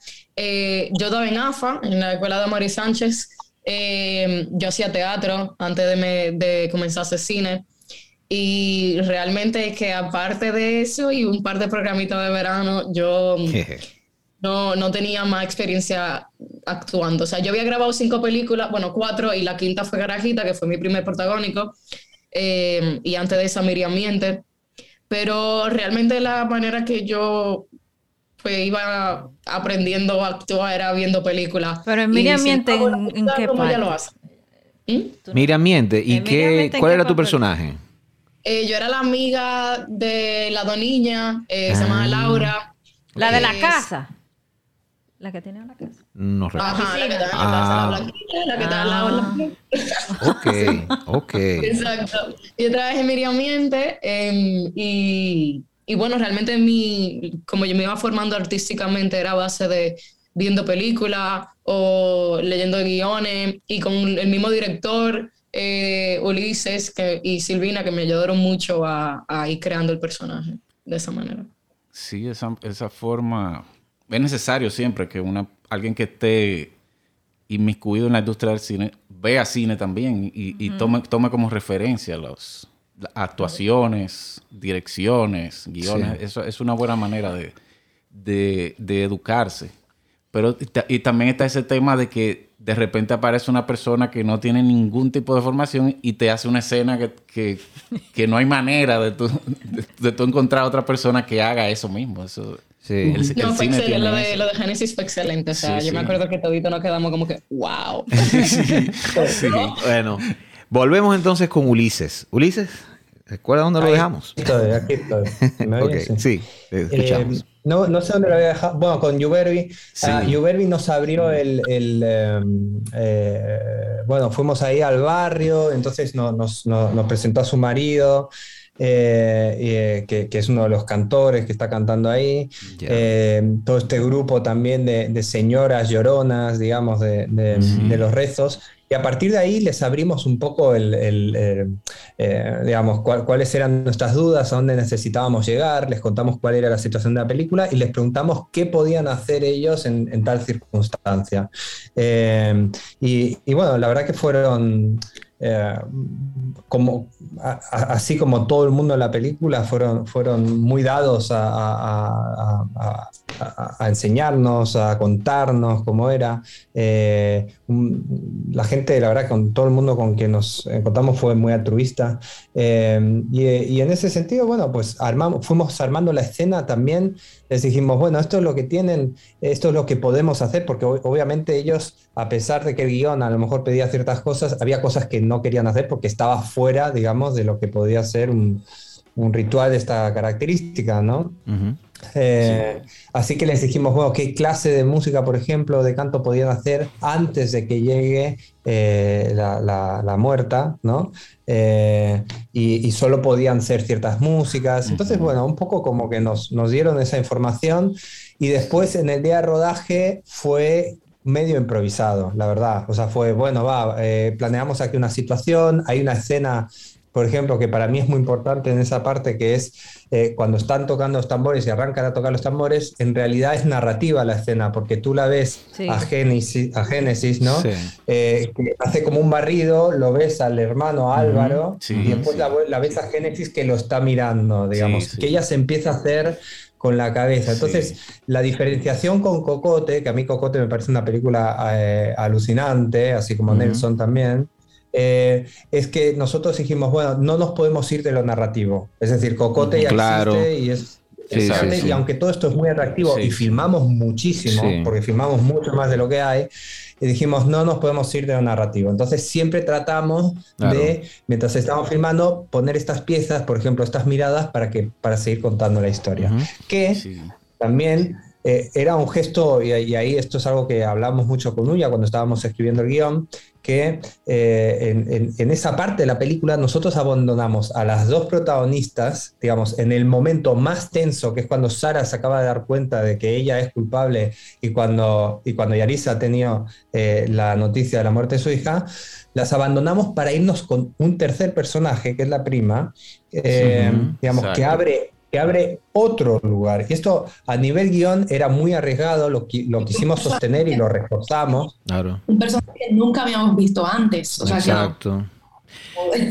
yo estaba en AFA, en la escuela de Mari Sánchez. yo hacía teatro antes de, me, de comenzar a hacer cine. Y realmente que aparte de eso y un par de programitas de verano, yo no, no tenía más experiencia actuando. O sea, yo había grabado cinco películas, bueno, cuatro, y la quinta fue Garajita, que fue mi primer protagónico. Eh, y antes de esa Miriam Miente. Pero realmente la manera que yo pues, iba aprendiendo a actuar era viendo películas. Pero en Miriam Miente, ¿en, qué parte? lo hace. ¿Mm? Miriam Miente, ¿y qué, cuál era tu personaje? Eh, yo era la amiga de la doniña, eh, se llama ah. Laura. La de la casa. La que tiene una casa. No recuerdo. Ajá, la que está en la casa, la ah. la que está al lado Ok, ok. Exacto. Yo trabajé en Miriam Miente em, y, y, bueno, realmente mi, como yo me iba formando artísticamente era a base de viendo películas o leyendo guiones y con el mismo director eh, Ulises y Silvina que me ayudaron mucho a, ir creando el personaje de esa manera. Sí, esa, esa forma. Es necesario siempre que una, alguien que esté inmiscuido en la industria del cine vea cine también y, tome, tome como referencia las actuaciones, direcciones, guiones. Eso es una buena manera de, de educarse. Pero y también está ese tema de que de repente aparece una persona que no tiene ningún tipo de formación y te hace una escena que, que, no hay manera de tú, de, encontrar a otra persona que haga eso mismo. Eso, sí. el, excelente. Lo de, lo de Genesis fue excelente. O sea, yo me acuerdo que todito nos quedamos como que, wow. bueno, volvemos entonces con Ulises. Ulises, ¿recuerda dónde lo dejamos? Aquí estoy, aquí estoy. ¿Me okay. sí, escuchamos. Eh, no, no sé dónde lo había dejado. Bueno, con Uberbi. Sí. Uh, nos abrió el. el em, eh, bueno, fuimos ahí al barrio, entonces nos, nos, presentó a su marido. Eh, que, que, es uno de los cantores que está cantando ahí. Em, todo este grupo también de, de señoras lloronas, digamos, de, de los rezos. Y a partir de ahí les abrimos un poco el, eh, digamos, cuáles eran nuestras dudas, a dónde necesitábamos llegar, les contamos cuál era la situación de la película y les preguntamos qué podían hacer ellos en, tal circunstancia. Eh, y, y, bueno, la verdad que fueron eh, como, así como todo el mundo en la película, fueron, fueron muy dados a, enseñarnos, a contarnos cómo era. Eh, la gente, la verdad, con todo el mundo con quien nos encontramos fue muy altruista. Eh, y, en ese sentido, bueno, pues armamos, fuimos armando la escena también. Les dijimos, bueno, esto es lo que tienen, esto es lo que podemos hacer, porque obviamente ellos, a pesar de que el guion a lo mejor pedía ciertas cosas, había cosas que no querían hacer porque estaba fuera, digamos, de lo que podía ser un, ritual de esta característica, ¿no? Eh, así que les dijimos, bueno, qué clase de música, por ejemplo, de canto podían hacer antes de que llegue eh, la, muerta, ¿no? Eh, y, solo podían ser ciertas músicas. Entonces, bueno, un poco como que nos, nos dieron esa información y después en el día de rodaje fue medio improvisado, la verdad. O sea, fue, bueno, va, eh, planeamos aquí una situación, hay una escena, por ejemplo, que para mí es muy importante en esa parte, que es eh, cuando están tocando los tambores y arrancan a tocar los tambores, en realidad es narrativa la escena, porque tú la ves a, Génesis, a Génesis, ¿no? Eh, que hace como un barrido, lo ves al hermano Álvaro, y después la, la, ves a Génesis que lo está mirando, digamos, que ella se empieza a hacer con la cabeza. Entonces, la diferenciación con Cocote, que a mí Cocote me parece una película eh, alucinante, así como Nelson también, eh, es que nosotros dijimos, bueno, no nos podemos ir de lo narrativo. Es decir, Cocote ya existe y es y aunque todo esto es muy atractivo y filmamos muchísimo, porque filmamos mucho más de lo que hay, y dijimos, no nos podemos ir de lo narrativo. Entonces siempre tratamos de, mientras estamos filmando, poner estas piezas, por ejemplo, estas miradas, para, que, para seguir contando la historia. Que también eh, era un gesto, y, ahí esto es algo que hablamos mucho con Uya cuando estábamos escribiendo el guion, que eh, en, esa parte de la película nosotros abandonamos a las dos protagonistas, digamos, en el momento más tenso, que es cuando Sara se acaba de dar cuenta de que ella es culpable y cuando, y cuando Yarisa ha tenido eh, la noticia de la muerte de su hija, las abandonamos para irnos con un tercer personaje, que es la prima, digamos, que abre que abre otro lugar. Y esto a nivel guion era muy arriesgado, lo, lo quisimos sostener y lo reforzamos. Claro. Un personaje que nunca habíamos visto antes. Exacto.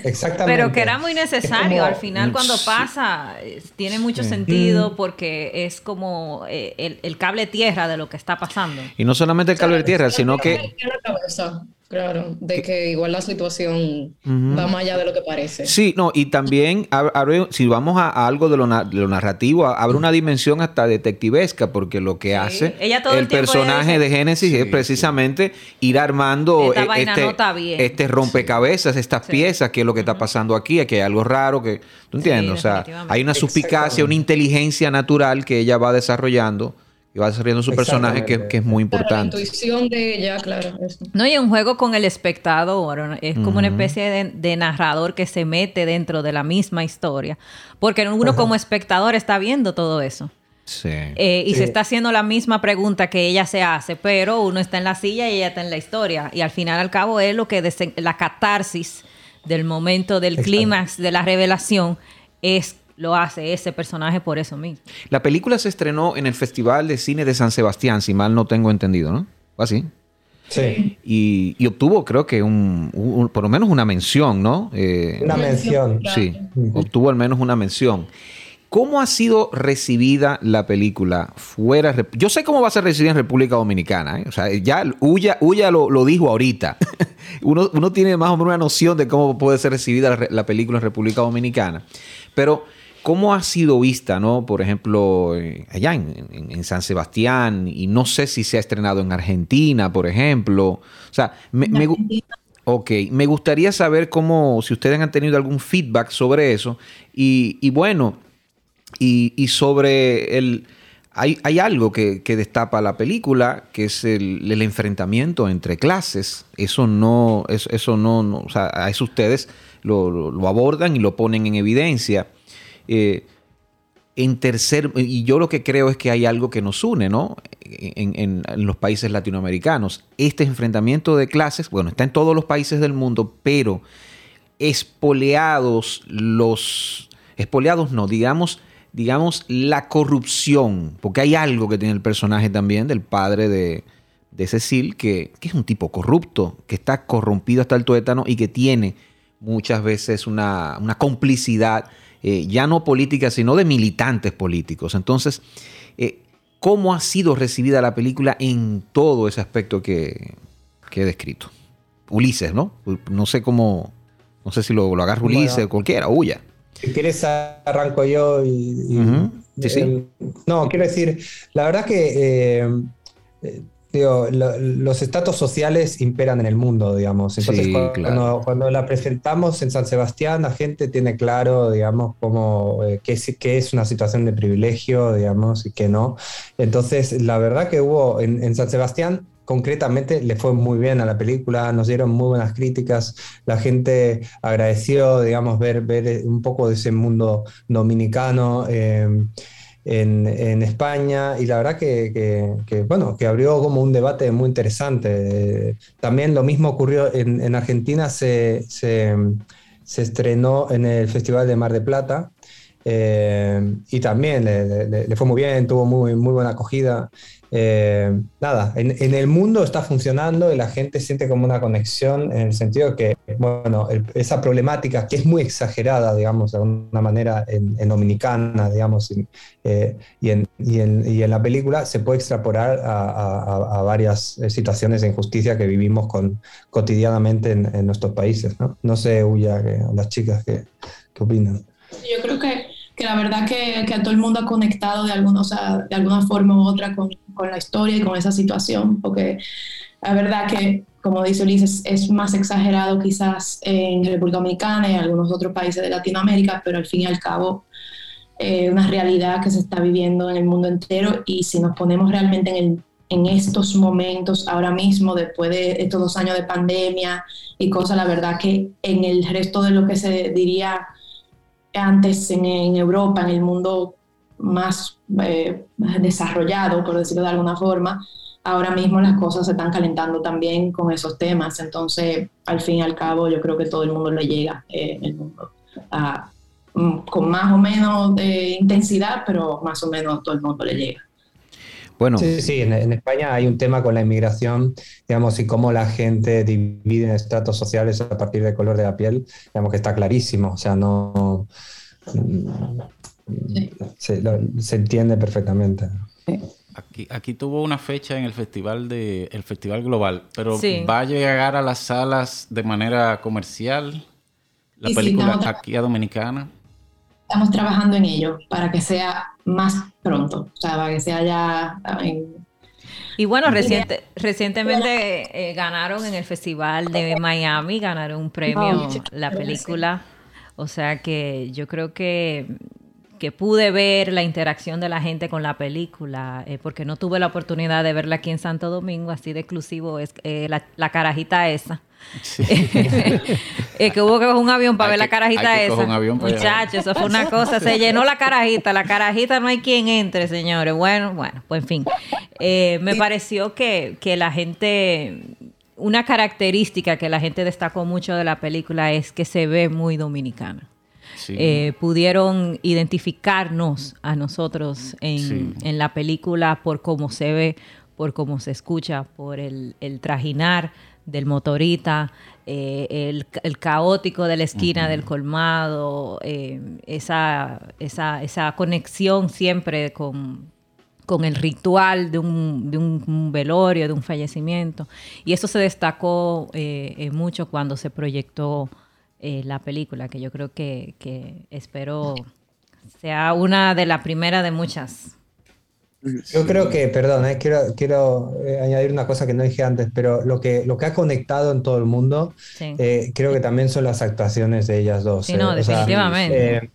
Exactamente. Pero que era muy necesario. Al final, cuando pasa, tiene mucho sentido mm. porque es como eh, el, cable tierra de lo que está pasando. Y no solamente el cable tierra, sino que. Claro, de que igual la situación va más allá de lo que parece. Sí, no, y también abre, si vamos a, algo de lo, narrativo, abre una dimensión hasta detectivesca, porque lo que hace el, personaje de Génesis es precisamente ir armando e, este, este, rompecabezas, estas piezas, que es lo que está pasando aquí, aquí hay algo raro, que tú entiendes, o sea, hay una suspicacia, una inteligencia natural que ella va desarrollando y va desarrollando su personaje que, es muy importante. la intuición de ella, claro. No, y un juego con el espectador, es como una especie de, narrador que se mete dentro de la misma historia, porque uno como espectador está viendo todo eso. Sí. Eh, y se está haciendo la misma pregunta que ella se hace, pero uno está en la silla y ella está en la historia. Y al final, al cabo, es lo que la catarsis del momento del clímax de la revelación es lo hace ese personaje por eso mismo. La película se estrenó en el Festival de Cine de San Sebastián, si mal no tengo entendido, ¿no? ¿Así? Sí. Y, obtuvo, creo que, un, por lo menos una mención, ¿no? Eh, una mención. Sí, obtuvo al menos una mención. ¿Cómo ha sido recibida la película fuera? Yo sé cómo va a ser recibida en República Dominicana. ¿eh? O sea, ya Uya, lo, lo, dijo ahorita. uno, uno, tiene más o menos una noción de cómo puede ser recibida la, la película en República Dominicana. Pero ¿Cómo ha sido vista, no? Por ejemplo, eh, allá en, San Sebastián, y no sé si se ha estrenado en Argentina, por ejemplo. O sea, me, me gustaría saber cómo, si ustedes han tenido algún feedback sobre eso. Y, bueno, y, sobre el... Hay, hay algo que, destapa la película, que es el, enfrentamiento entre clases. Eso no, eso, no, o sea, a eso ustedes lo abordan y lo ponen en evidencia. Eh, en tercer, y yo lo que creo es que hay algo que nos une, ¿no? En, los países latinoamericanos. Este enfrentamiento de clases, bueno, está en todos los países del mundo, pero espoleados los, espoleados no, digamos, digamos la corrupción, porque hay algo que tiene el personaje también del padre de, Cecil, que, que, es un tipo corrupto, que está corrompido hasta el tuétano y que tiene muchas veces una, una complicidad eh, ya no política, sino de militantes políticos. Entonces, eh, ¿cómo ha sido recibida la película en todo ese aspecto que, he descrito? Ulises, ¿no? No sé cómo, no sé si lo, lo agarra Ulises o cualquiera, huya. Si quieres arranco yo y... no, quiero decir, la verdad que... Eh, los estatus sociales imperan en el mundo, digamos. Entonces, cuando, la presentamos en San Sebastián, la gente tiene claro, digamos, cómo, eh, qué, es, es una situación de privilegio, digamos, y qué no. Entonces, la verdad que hubo en, San Sebastián, concretamente le fue muy bien a la película, nos dieron muy buenas críticas, la gente agradeció, digamos, ver, ver un poco de ese mundo dominicano. Eh, en, España y la verdad que, bueno, que abrió como un debate muy interesante. También lo mismo ocurrió en, Argentina, se, se, estrenó en el Festival de Mar de Plata. Eh, y también le, fue muy bien, tuvo muy, muy buena acogida. Eh, nada, en, el mundo está funcionando y la gente siente como una conexión en el sentido que, bueno, esa problemática que es muy exagerada, digamos, de alguna manera en, Dominicana, digamos, eh, y, en, y, en, la película se puede extrapolar a, varias eh, situaciones de injusticia que vivimos con, cotidianamente en, nuestros países, ¿no? No sé, Uya, las chicas, ¿qué, qué opinan? Yo creo que que la verdad que, que, todo el mundo ha conectado de alguna, o sea, de alguna forma u otra con, con, la historia y con esa situación, porque la verdad que, como dice Ulises, es más exagerado quizás en República Dominicana y en algunos otros países de Latinoamérica, pero al fin y al cabo eh, una realidad que se está viviendo en el mundo entero y si nos ponemos realmente en, en estos momentos, ahora mismo, después de estos dos años de pandemia y cosas, la verdad que en el resto de lo que se diría antes en, Europa, en el mundo más eh, desarrollado, por decirlo de alguna forma, ahora mismo las cosas se están calentando también con esos temas. Entonces, al fin y al cabo, yo creo que todo el mundo le llega, eh, el mundo, mm, con más o menos de intensidad, pero más o menos todo el mundo le llega. Bueno. Sí, sí, en, España hay un tema con la inmigración, digamos, y cómo la gente divide en estratos sociales a partir del color de la piel, digamos que está clarísimo, o sea, no... Se, entiende perfectamente. Aquí, aquí tuvo una fecha en el festival de el festival global, pero va a llegar a las salas de manera comercial la película aquí a Dominicana. Estamos trabajando en ello para que sea más pronto, o sea, para que sea ya y bueno, reciente, recientemente eh, ganaron en el Festival de Miami, ganaron un premio la película. O sea que yo creo que que pude ver la interacción de la gente con la película, eh, porque no tuve la oportunidad de verla aquí en Santo Domingo, así de exclusivo es eh, la, carajita esa. que hubo que coger un avión para ver la carajita esa. Muchachos, eso fue una cosa. Se llenó la carajita. La carajita no hay quien entre, señores. Bueno, bueno, pues en fin. Eh, me pareció que, que la gente. Una característica que la gente destacó mucho de la película es que se ve muy dominicana. Eh, pudieron identificarnos a nosotros en, la película por cómo se ve, por cómo se escucha, por el, trajinar del motorita, eh, el, caótico de la esquina del colmado, eh, esa, esa, conexión siempre con, con el ritual de un, de un, velorio, de un fallecimiento. Y eso se destacó mucho cuando se proyectó eh, la película, que yo creo que, espero sea una de las primeras de muchas. Yo creo que, perdón, eh, quiero, quiero eh, añadir una cosa que no dije antes, pero lo que, lo que ha conectado en todo el mundo, creo que también son las actuaciones de ellas dos. Sí, no, definitivamente.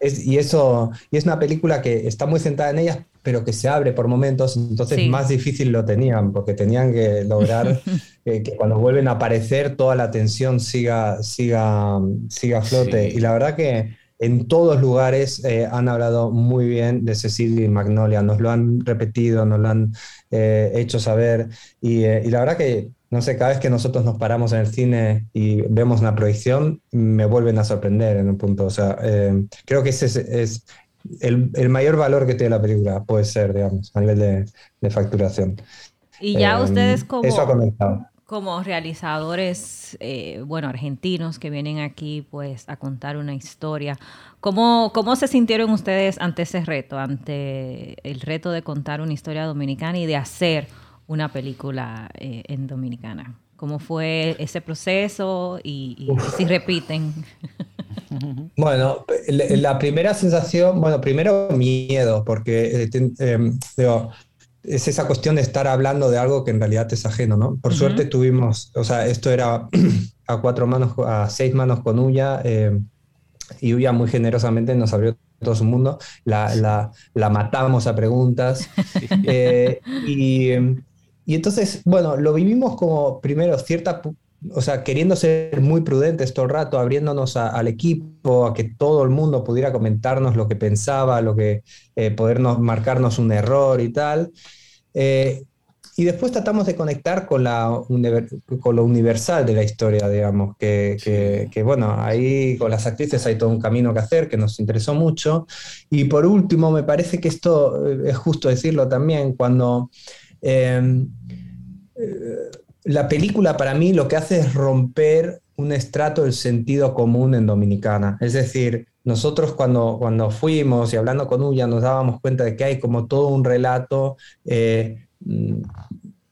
y eso, y es una película que está muy centrada en ellas, pero que se abre por momentos, entonces más difícil lo tenían, porque tenían que lograr que, cuando vuelven a aparecer toda la tensión siga, siga, siga a flote. Y la verdad que en todos lugares eh, han hablado muy bien de Cecilia y Magnolia, nos lo han repetido, nos lo han eh, hecho saber, eh, y, la verdad que no sé, cada vez que nosotros nos paramos en el cine y vemos una proyección, me vuelven a sorprender en un punto. O sea, creo que ese es, el, mayor valor que tiene la película puede ser, digamos, a nivel de, facturación. Y ya em, ustedes como, como realizadores, eh, bueno, argentinos que vienen aquí pues a contar una historia, ¿cómo, ¿cómo se sintieron ustedes ante ese reto, ante el reto de contar una historia dominicana y de hacer una película eh, en dominicana? ¿Cómo fue ese proceso y si repiten? Bueno, la primera sensación, bueno, primero miedo, porque eh, em, es esa cuestión de estar hablando de algo que en realidad es ajeno, ¿no? Por suerte tuvimos, o sea, esto era a cuatro manos, a seis manos con Uya, em, y Uya muy generosamente nos abrió todo su mundo, la, matamos a preguntas, eh, y, y entonces, bueno, lo vivimos como primero cierta o sea, queriendo ser muy prudentes todo el rato, abriéndonos al equipo, a que todo el mundo pudiera comentarnos lo que pensaba, lo que eh, podernos marcarnos un error y tal. Eh, y después tratamos de conectar con, la, con lo universal de la historia, digamos, que, que, bueno, ahí con las actrices hay todo un camino que hacer, que nos interesó mucho. Y por último, me parece que esto eh, es justo decirlo también, cuando la película para mí lo que hace es romper un estrato del sentido común en Dominicana. Es decir, nosotros cuando, cuando fuimos y hablando con Uya nos dábamos cuenta de que hay como todo un relato eh,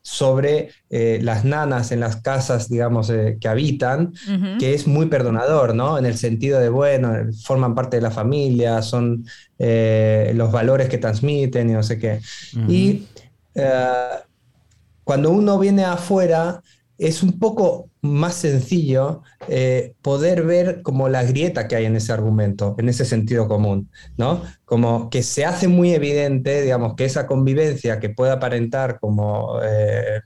sobre eh, las nanas en las casas, digamos, eh, que habitan, que es muy perdonador, ¿no? En el sentido de, bueno, forman parte de la familia, son los valores que transmiten y no sé qué. Y cuando uno viene afuera, es un poco más sencillo eh, poder ver como la grieta que hay en ese argumento, en ese sentido común, ¿no? Como que se hace muy evidente, digamos, que esa convivencia que puede aparentar como eh,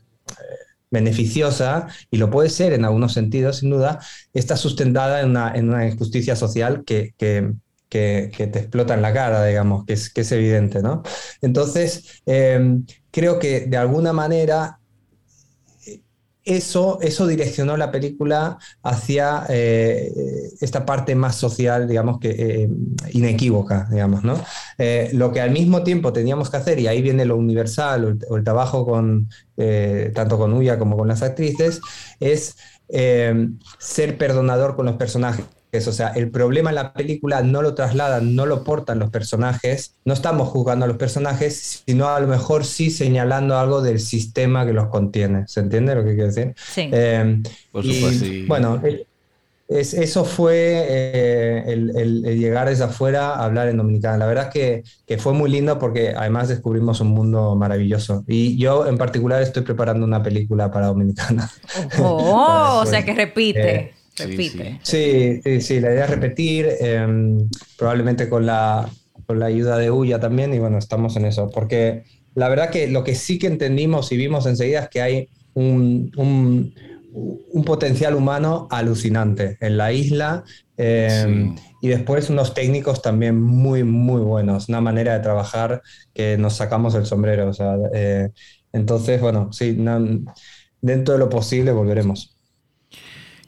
beneficiosa, y lo puede ser en algunos sentidos, sin duda, está sustentada en una, injusticia social que, te explota en la cara, digamos, que es, que evidente, ¿no? Entonces, eh, creo que de alguna manera eso, eso direccionó la película hacia eh, esta parte más social, digamos que eh, inequívoca, digamos, ¿no? Lo que al mismo tiempo teníamos que hacer, y ahí viene lo universal o el, trabajo con, tanto con Uya como con las actrices, es ser perdonador con los personajes. O sea, el problema en la película no lo trasladan, no lo portan los personajes, no estamos juzgando a los personajes, sino a lo mejor sí señalando algo del sistema que los contiene. ¿Se entiende lo que quiero decir? Sí. Eh, Por supuesto, Bueno, eso fue eh, el, llegar desde afuera a hablar en Dominicana. La verdad es que, fue muy lindo porque además descubrimos un mundo maravilloso. Y yo en particular estoy preparando una película para Dominicana. Oh, o sea que repite. Eh, repite. Sí, sí, sí, la idea es repetir, em, probablemente con la, con la ayuda de Uya también, y bueno, estamos en eso, porque la verdad que lo que sí que entendimos y vimos enseguida es que hay un, un, potencial humano alucinante en la isla. Em, y después unos técnicos también muy, muy buenos, una manera de trabajar que nos sacamos el sombrero. O sea, eh, entonces, bueno, sí, dentro de lo posible volveremos.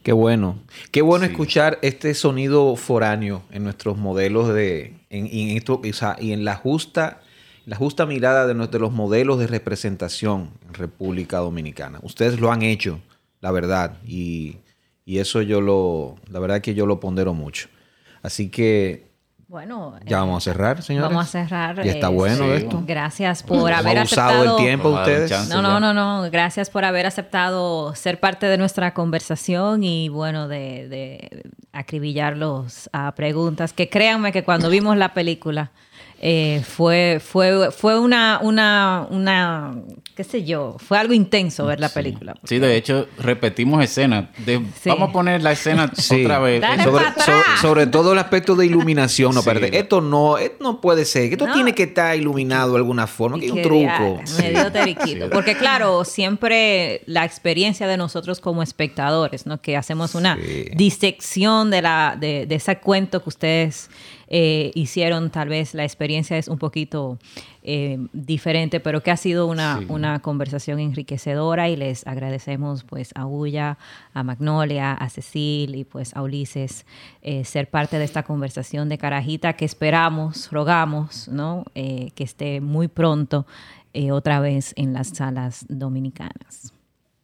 Qué bueno. Qué bueno escuchar este sonido foráneo en nuestros modelos de. En, esto, y en la justa, la justa mirada de, de los modelos de representación en República Dominicana. Ustedes lo han hecho, la verdad. Y, y eso yo lo. La verdad que yo lo pondero mucho. Así que bueno, ya vamos a cerrar, señores. Vamos a cerrar. Ya está bueno esto. Gracias por haber aceptado el tiempo ustedes. No, no, no, no. Gracias por haber aceptado ser parte de nuestra conversación y bueno, de, de acribillarlos a preguntas que créanme que cuando vimos la película eh, fue, fue, fue una, una, una, qué sé yo, fue algo intenso ver la película. Sí, de hecho, repetimos escenas. Vamos a poner la escena otra vez. Sobre, todo el aspecto de iluminación, no Esto no, esto no puede ser. Esto tiene que estar iluminado de alguna forma, que hay un truco. Medio teriquito. Porque claro, siempre la experiencia de nosotros como espectadores, ¿no? Que hacemos una disección de, la, de, de ese cuento que ustedes eh, hicieron, tal vez la experiencia es un poquito eh, diferente, pero que ha sido una, una, conversación enriquecedora y les agradecemos pues a Ulla, a Magnolia, a Cecil y pues a Ulises eh, ser parte de esta conversación de Carajita que esperamos, rogamos, ¿no? que esté muy pronto otra vez en las salas dominicanas.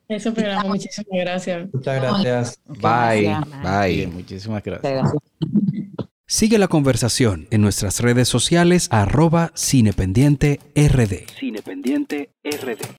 Eso programa, muchísimas gracias. Muchas gracias. Bye. Bye. Muchísimas gracias. Sigue la conversación en nuestras redes sociales arroba cinependiente RD. Cinependiente RD.